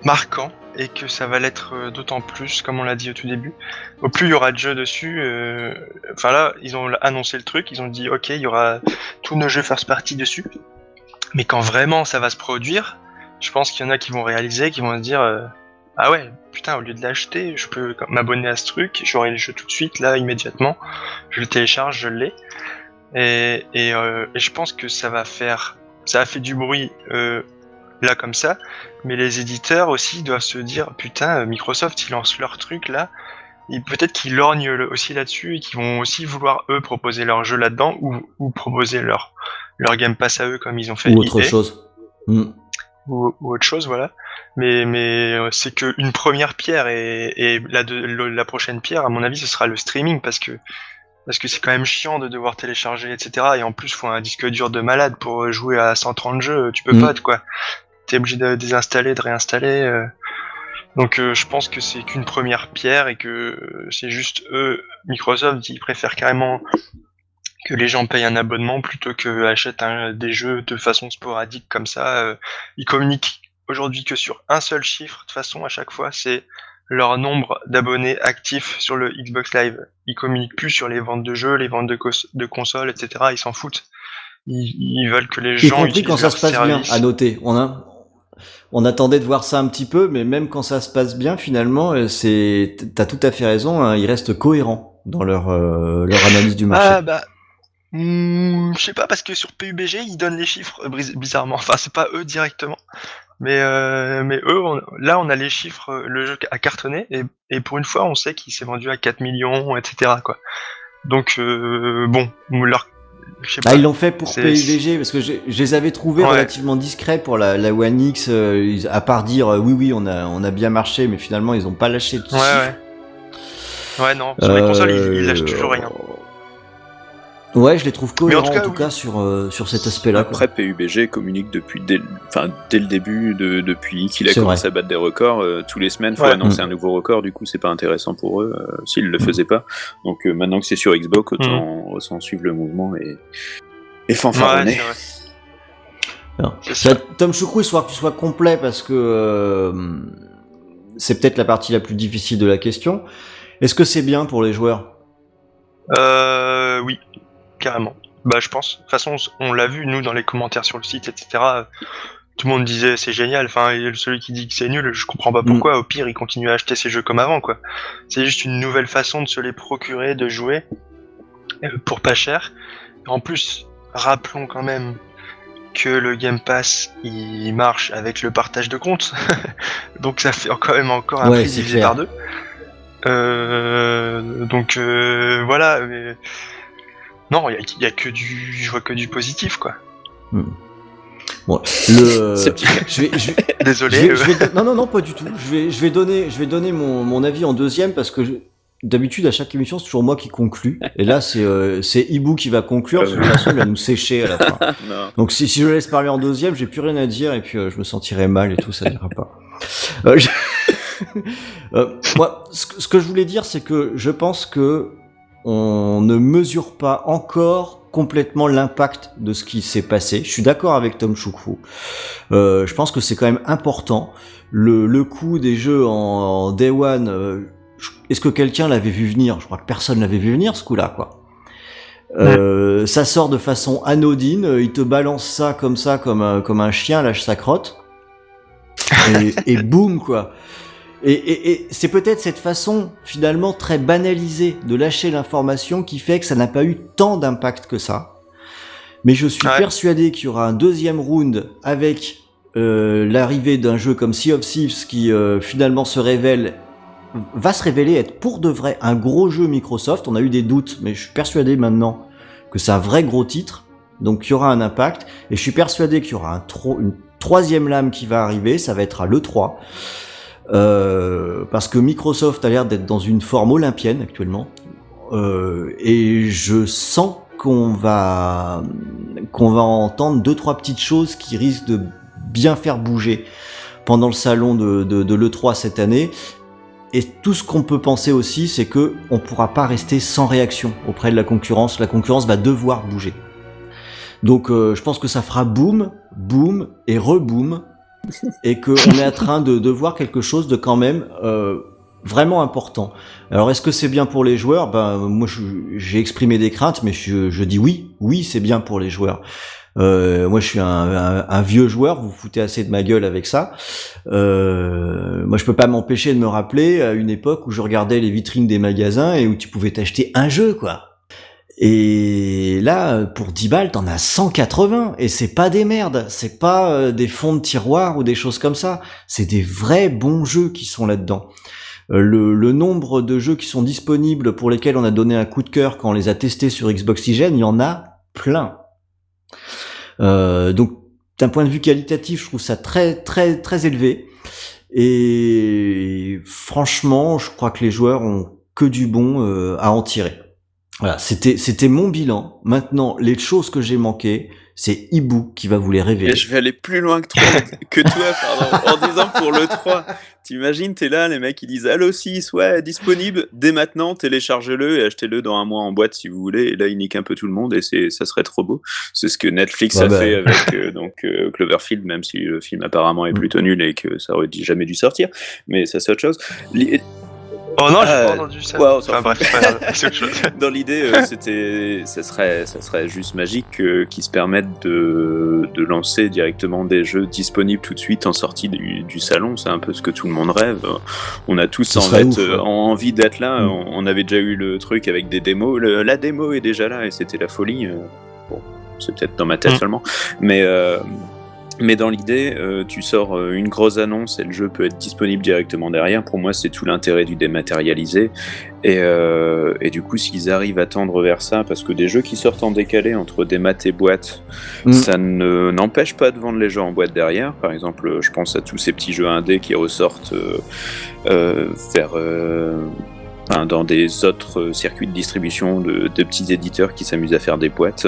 marquant et que ça va l'être euh, d'autant plus, comme on l'a dit au tout début. Au plus il y aura de jeux dessus, euh, enfin là, ils ont annoncé le truc, ils ont dit ok, il y aura tous nos jeux first party dessus. Mais quand vraiment ça va se produire, je pense qu'il y en a qui vont réaliser, qui vont se dire euh, Ah ouais, putain, au lieu de l'acheter, je peux m'abonner à ce truc, j'aurai le jeu tout de suite, là, immédiatement. Je le télécharge, je l'ai. Et, et, je pense que ça va faire. Ça a fait du bruit là comme ça, mais les éditeurs aussi doivent se dire Putain, euh, Microsoft, ils lancent leur truc là. Et peut-être qu'ils lorgnent le- aussi là-dessus et qu'ils vont aussi vouloir eux proposer leur jeu là-dedans ou, ou proposer leur, leur Game Pass à eux comme ils ont fait Ou autre chose. Hmm. ou, ou autre chose, voilà. Mais, mais euh, c'est qu'une première pierre et, et la, de- la prochaine pierre, à mon avis, ce sera le streaming parce que parce que c'est quand même chiant de devoir télécharger, etc. Et en plus, faut un disque dur de malade pour jouer à 130 jeux, tu peux Mm. pas, quoi. T'es obligé de désinstaller, de réinstaller. euh. Donc euh, je pense que c'est qu'une première pierre et que euh, c'est juste eux, Microsoft, ils préfèrent carrément que les gens payent un abonnement plutôt que achètent un- des jeux de façon sporadique comme ça. euh, ils communiquent aujourd'hui que sur un seul chiffre, de toute façon, à chaque fois, c'est leur nombre d'abonnés actifs sur le Xbox Live. Ils communiquent plus sur les ventes de jeux, les ventes de, consoles, etc. Ils s'en foutent. Ils, ils veulent que les Y gens compris utilisent quand ça se passe service. bien, à noter. On a, on attendait de voir ça un petit peu, mais même quand ça se passe bien, finalement, euh, c'est, t'as tout à fait raison, hein, ils restent cohérents dans leur, euh, leur analyse du marché. Ah bah, hmm, je sais pas parce que sur PUBG ils donnent les chiffres bizarrement. Enfin c'est pas eux directement, mais euh, eux là on a les chiffres. Le jeu a cartonné et, pour une fois on sait qu'il s'est vendu à 4 millions, etc. Donc bon, leur, je sais pas. Ah, ils l'ont fait pour PUBG parce que je, je les avais trouvés Ouais. relativement discrets pour la, la One X, euh, ils- à part dire euh, oui oui on a on a bien marché, mais finalement ils ont pas lâché de Ouais chiffres. ouais. Ouais non, sur les consoles ils, ils lâchent Euh, toujours rien. Ouais, je les trouve Mais en cohérents en tout tout cas, cas, oui. sur euh, sur cet aspect-là. quoi. Après, PUBG communique depuis dès, le- enfin, dès le début, de, depuis qu'il a commencé vrai. à battre des records. euh, tous les semaines, faut Ouais. annoncer Mm. un nouveau record. Du coup, c'est pas intéressant pour eux euh, s'ils le faisaient pas. Donc euh, maintenant que c'est sur Xbox, autant, autant suivre le mouvement et, et Ouais, fanfaronner. ça. ça, Tom Choucrou, soit qu'il soit complet parce que euh, c'est peut-être la partie la plus difficile de la question. Est-ce que c'est bien pour les joueurs? Euh, oui, carrément. Bah, je pense. De toute façon, on l'a vu, nous, dans les commentaires sur le site, etc. euh, Tout le monde disait c'est génial. Enfin, celui qui dit que c'est nul, je comprends pas pourquoi. Au pire, il continue à acheter ses jeux comme avant, quoi. C'est juste une nouvelle façon de se les procurer, de jouer euh, pour pas cher. En plus, rappelons quand même que le Game Pass, il marche avec le partage de comptes. Donc ça fait quand même encore un Ouais, prix c'est divisé par deux. Euh, donc euh, voilà. mais- Non, il y, a- il y a que du, je vois que du positif, quoi. Bon, le. Sceptique. je vais, je vais- Désolé. je vais- je vais- non, non, non, pas du tout. Je vais, je vais donner, je vais donner mon, mon avis en deuxième parce que je- d'habitude à chaque émission c'est toujours moi qui conclue. Et là c'est euh, c'est Ibu qui va conclure parce que de toute façon il va nous sécher à la fin. Non. Donc si, si je le laisse parler en deuxième, j'ai plus rien à dire et puis euh, je me sentirai mal et tout, ça ira pas. Euh, je- Euh, moi, ce que je voulais dire, c'est que je pense que on ne mesure pas encore complètement l'impact de ce qui s'est passé. Je suis d'accord avec Tom Choukrou. Euh, je pense que c'est quand même important. Le, le coût des jeux en, en Day One, euh, est-ce que quelqu'un l'avait vu venir? Je crois que personne l'avait vu venir ce coup-là, quoi. Euh, ça sort de façon anodine, il te balance ça comme ça, comme un, comme un chien lâche sa crotte, et, et boum quoi. Et, et, et c'est peut-être cette façon finalement très banalisée de lâcher l'information qui fait que ça n'a pas eu tant d'impact que ça. Mais je suis Ouais. persuadé qu'il y aura un deuxième round avec euh, l'arrivée d'un jeu comme Sea of Thieves qui euh, finalement se révèle va se révéler être pour de vrai un gros jeu Microsoft. On a eu des doutes, mais je suis persuadé maintenant que c'est un vrai gros titre. Donc il y aura un impact. Et je suis persuadé qu'il y aura un tro- une troisième lame qui va arriver. Ça va être à l'E3. Euh, parce que Microsoft a l'air d'être dans une forme olympienne actuellement. Euh, et je sens qu'on va qu'on va entendre deux trois petites choses qui risquent de bien faire bouger pendant le salon de, de, de l'E3 cette année. Et tout ce qu'on peut penser aussi, c'est que on pourra pas rester sans réaction auprès de la concurrence. La concurrence va devoir bouger. Donc euh, je pense que ça fera boom, boom et reboom, et qu'on est en train de, de voir quelque chose de quand même euh, vraiment important. Alors est-ce que c'est bien pour les joueurs? Ben moi j'ai exprimé des craintes, mais je, je dis oui, oui c'est bien pour les joueurs. Euh, moi, je suis un, un- un vieux joueur. Vous vous foutez assez de ma gueule avec ça. Euh, moi, je peux pas m'empêcher de me rappeler à une époque où je regardais les vitrines des magasins et où tu pouvais t'acheter un jeu, quoi. Et là, pour 10 balles, t'en as 180. Et c'est pas des merdes. C'est pas euh, des fonds de tiroir ou des choses comme ça. C'est des vrais bons jeux qui sont là-dedans. Euh, Le, nombre de jeux qui sont disponibles pour lesquels on a donné un coup de cœur quand on les a testés sur Xbox Oxygen, il y en a plein. Euh, donc, d'un point de vue qualitatif, je trouve ça très très très élevé. Et franchement, je crois que les joueurs ont que du bon à en tirer. Voilà, c'était c'était mon bilan. Maintenant, les choses que j'ai manquées, c'est Ibu qui va vous les Et révéler. je vais aller plus loin que toi, que toi, pardon, en disant pour le 3. T'imagines, t'es là, les mecs ils disent Halo 6, ouais, disponible dès maintenant, téléchargez-le et achetez-le dans un mois en boîte si vous voulez. Et là, ils niquent un peu tout le monde et c'est, ça serait trop beau. C'est ce que Netflix Ouais, a bah. fait avec euh, donc euh, Cloverfield, même si le film apparemment est Mm. plutôt nul et que ça aurait jamais dû sortir. Mais ça, c'est autre chose. Oh non, j'ai Euh, pas entendu ça. ouais, on enfin bref, autre chose. Dans l'idée, euh, c'était, ça serait, ça serait juste magique euh, qu'ils se permettent de, de lancer directement des jeux disponibles tout de suite en sortie du, du salon. C'est un peu ce que tout le monde rêve. On a tous en fait, ouf, euh, ouais. envie d'être là. Mm. On, on avait déjà eu le truc avec des démos. Le- la démo est déjà là et c'était la folie. bon, c'est peut-être dans ma tête Mm. seulement, mais. Mais dans l'idée, euh, tu sors euh, une grosse annonce et le jeu peut être disponible directement derrière. Pour moi, c'est tout l'intérêt du dématérialisé. Et, euh, et du coup, s'ils arrivent à tendre vers ça, parce que des jeux qui sortent en décalé entre des maths et boîtes, Mm. ça ne n'empêche pas de vendre les jeux en boîte derrière. Par exemple, je pense à tous ces petits jeux indés qui ressortent vers enfin, dans des autres circuits de distribution de, de petits éditeurs qui s'amusent à faire des boîtes.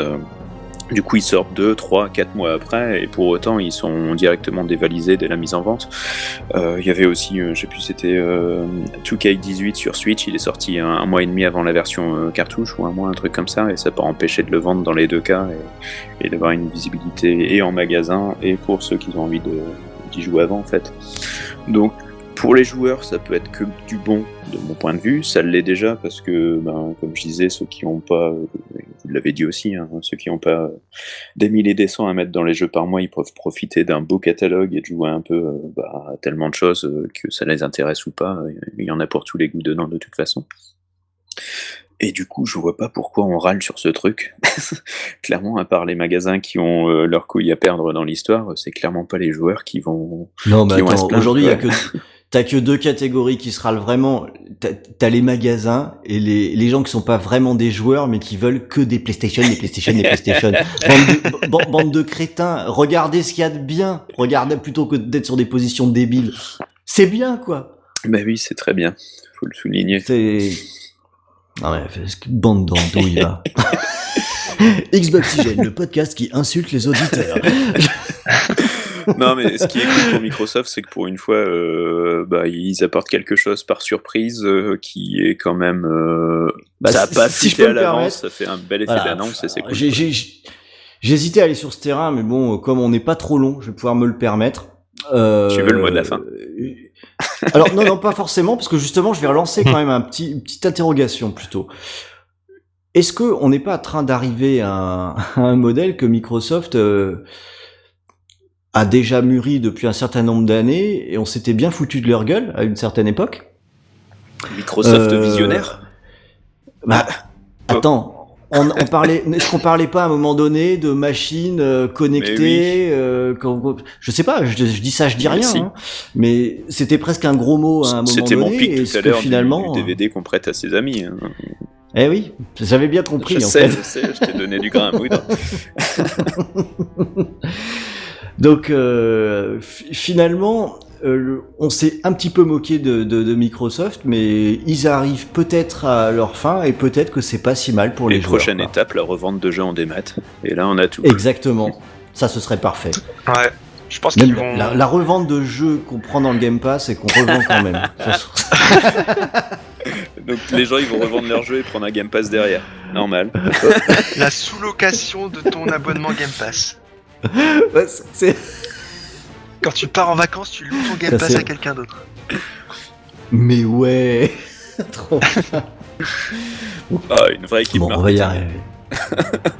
Du coup, ils sortent 2, 3, 4 mois après, et pour autant, ils sont directement dévalisés dès la mise en vente. Euh, Il y avait aussi, euh, je sais plus, c'était euh, 2K18 sur Switch, il est sorti un, mois et demi avant la version euh, cartouche, ou un mois, un truc comme ça, et ça peut empêcher de le vendre dans les deux cas, et, et d'avoir une visibilité et en magasin, et pour ceux qui ont envie d'y jouer avant, en fait. Donc, pour les joueurs, ça peut être que du bon de mon point de vue. Ça l'est déjà parce que, ben, comme je disais, ceux qui n'ont pas, vous l'avez dit aussi, hein, ceux qui n'ont pas des milliers des cents à mettre dans les jeux par mois, ils peuvent profiter d'un beau catalogue et de jouer un peu euh, bah, à tellement de choses euh, que ça les intéresse ou pas. Il y en a pour tous les goûts dedans de toute façon. Et du coup, je vois pas pourquoi on râle sur ce truc. clairement, à part les magasins qui ont euh, leur couille à perdre dans l'histoire, c'est clairement pas les joueurs qui vont. Non, mais aujourd'hui, il y a que t'as que deux catégories qui se râlent vraiment. T'as les magasins et les, les gens qui sont pas vraiment des joueurs, mais qui veulent que des PlayStation, des PlayStation, des PlayStation. Bande de, ban- bande de crétins. Regardez ce qu'il y a de bien. Regardez plutôt que d'être sur des positions débiles. C'est bien, quoi. Bah oui, c'est très bien. Faut le souligner. C'est. Non, mais parce que bande d'andouilles, là. Xboxygène, le podcast qui insulte les auditeurs. non, mais ce qui est cool pour Microsoft, c'est que pour une fois, euh, bah, ils apportent quelque chose par surprise euh, qui est quand même. euh, Bah, ça a si- pas si je peux à l'avance, ça fait un bel effet Voilà. d'annonce et c'est cool. J'hésitais à aller sur ce terrain, mais bon, comme on n'est pas trop long, je vais pouvoir me le permettre. Euh, Tu veux le mot de la fin? euh, Alors non, non, pas forcément, parce que justement, je vais relancer quand même un petit, une petite interrogation plutôt. Est-ce que on n'est pas en train d'arriver à, un- à un modèle que Microsoft euh, a déjà mûri depuis un certain nombre d'années et on s'était bien foutu de leur gueule à une certaine époque Microsoft Euh, visionnaire Bah, attends, on, on parlait, est-ce qu'on parlait pas à un moment donné de machines euh, connectées euh, qu'on- Je sais pas, je, je dis ça, je dis Mais rien, si. hein, mais c'était presque un gros mot à un moment C'était mon donné. pic tout à l'heure du- finalement, du, DVD qu'on prête à ses amis. hein. eh oui, j'avais bien compris. je en sais, fait. je sais, je t'ai donné du grain à moudre. Donc euh, fi- finalement, euh, le- on s'est un petit peu moqué de, de- de Microsoft, mais ils arrivent peut-être à leur fin et peut-être que c'est pas si mal pour les, Les joueurs. prochaine quoi. étape, la revente de jeux en démat. Et là, on a tout. Exactement. Ça, ce serait parfait. Ouais. Je pense qu'ils vont. la, la revente de jeux qu'on prend dans le Game Pass et qu'on revend quand même. Donc les gens, ils vont revendre leurs jeux et prendre un Game Pass derrière. Normal. La sous-location de ton abonnement Game Pass. Ouais, c'est- c'est- Quand tu pars en vacances, tu loues ton Game Pass c'est- à quelqu'un d'autre. Mais ouais. Trop. Ah, une vraie équipe Bon, on va y arriver.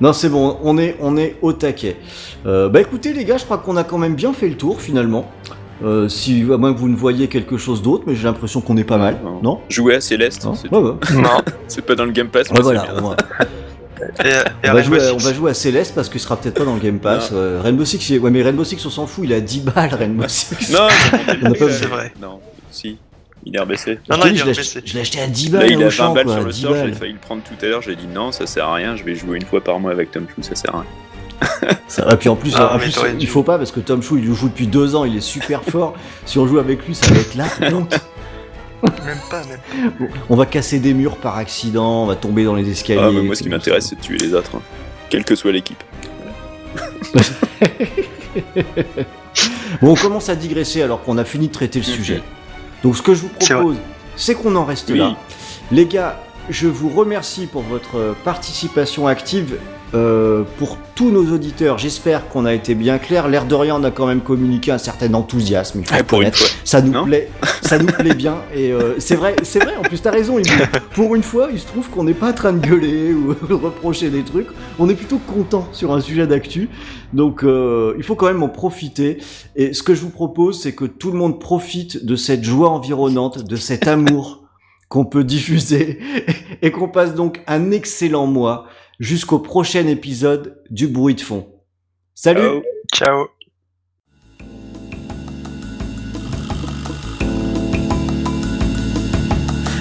non, c'est bon, on est, on est au taquet. Euh, bah écoutez les gars, je crois qu'on a quand même bien fait le tour finalement. Euh, si, à moins que vous ne voyez quelque chose d'autre, mais j'ai l'impression qu'on est pas mal, Non. non? Jouer à Céleste, Non c'est Ouais, ouais. Non. c'est pas dans le Game Pass, Ouais, mais voilà, on va, Et, et on va Rainbow jouer, à- on Six. va jouer à Céleste parce qu'il sera peut-être pas dans le Game Pass. Euh, Rainbow Six, il ouais, mais Rainbow Six, on s'en fout, il a 10 balles Rainbow Six. Non, pas- C'est vrai. Non, si, il est rebaissé. Non, Je non, il est je l'ai acheté- je l'ai acheté à 10 Là, balles il au a 20 champ, balles quoi, sur le 10 store, j'ai failli le prendre tout à l'heure, j'ai dit non, ça sert à rien, je vais jouer une fois par mois avec Tom Chou, ça sert à rien. Ça- Et puis en plus, Ah, en plus, il faut pas parce que Tom Chou il joue depuis deux ans, il est super fort. Si on joue avec lui, ça va être honte. Même pas, même Bon, On va casser des murs par accident, on va tomber dans les escaliers. Ah, mais moi, ce qui m'intéresse, c'est de tuer les autres, hein. quelle que soit l'équipe. Bon, on commence à digresser alors qu'on a fini de traiter le sujet. Donc ce que je vous propose, c'est qu'on en reste Oui. là. Les gars, je vous remercie pour votre participation active. Euh, pour tous nos auditeurs, j'espère qu'on a été bien clair. L'air de rien, on a quand même communiqué un certain enthousiasme. il faut pour une fois. Ça nous Non plaît, ça nous plaît bien et euh, c'est vrai, c'est vrai. En plus, t'as raison. Emile. Pour une fois, il se trouve qu'on n'est pas en train de gueuler ou de reprocher des trucs. On est plutôt content sur un sujet d'actu. Donc, euh, il faut quand même en profiter. Et ce que je vous propose, c'est que tout le monde profite de cette joie environnante, de cet amour qu'on peut diffuser et qu'on passe donc un excellent mois jusqu'au prochain épisode du bruit de fond. Salut. Ciao. Ciao.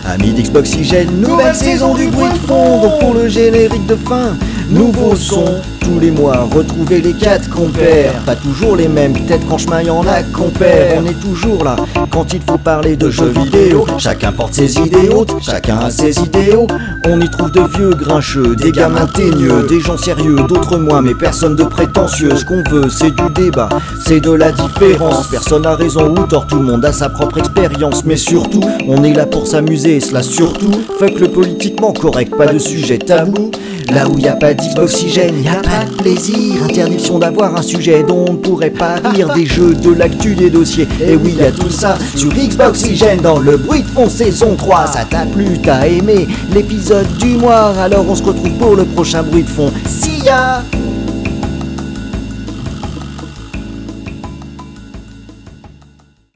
Amis d'Xboxygène, nouvelle saison du bruit de fond. Donc pour le générique de fin, nouveau son tous les mois. Retrouvez les quatre compères, pas toujours les mêmes. Peut-être qu'en chemin y en a perd. On est toujours là quand il faut parler de jeux vidéo. Chacun porte ses idéaux, chacun a ses idéaux. On y trouve de vieux grincheux, des gamins teigneux, des gens sérieux, d'autres moins, mais personne de prétentieux. Ce qu'on veut, c'est du débat, c'est de la différence. Personne a raison ou tort, tout le monde a sa propre expérience. Mais surtout, on est là pour s'amuser, et cela surtout. Fuck le politiquement correct, pas de sujet tabou. Là où y a pas d'Xboxygène, y a pas plaisir. Interdiction d'avoir un sujet dont on ne pourrait pas rire. Des jeux, de l'actu, des dossiers. Et oui, y a tout ça sur Xboxygène dans le bruit de fond saison 3. Ça t'a plu, t'as aimé l'épisode du mois. Alors on se retrouve pour le prochain bruit de fond. See ya!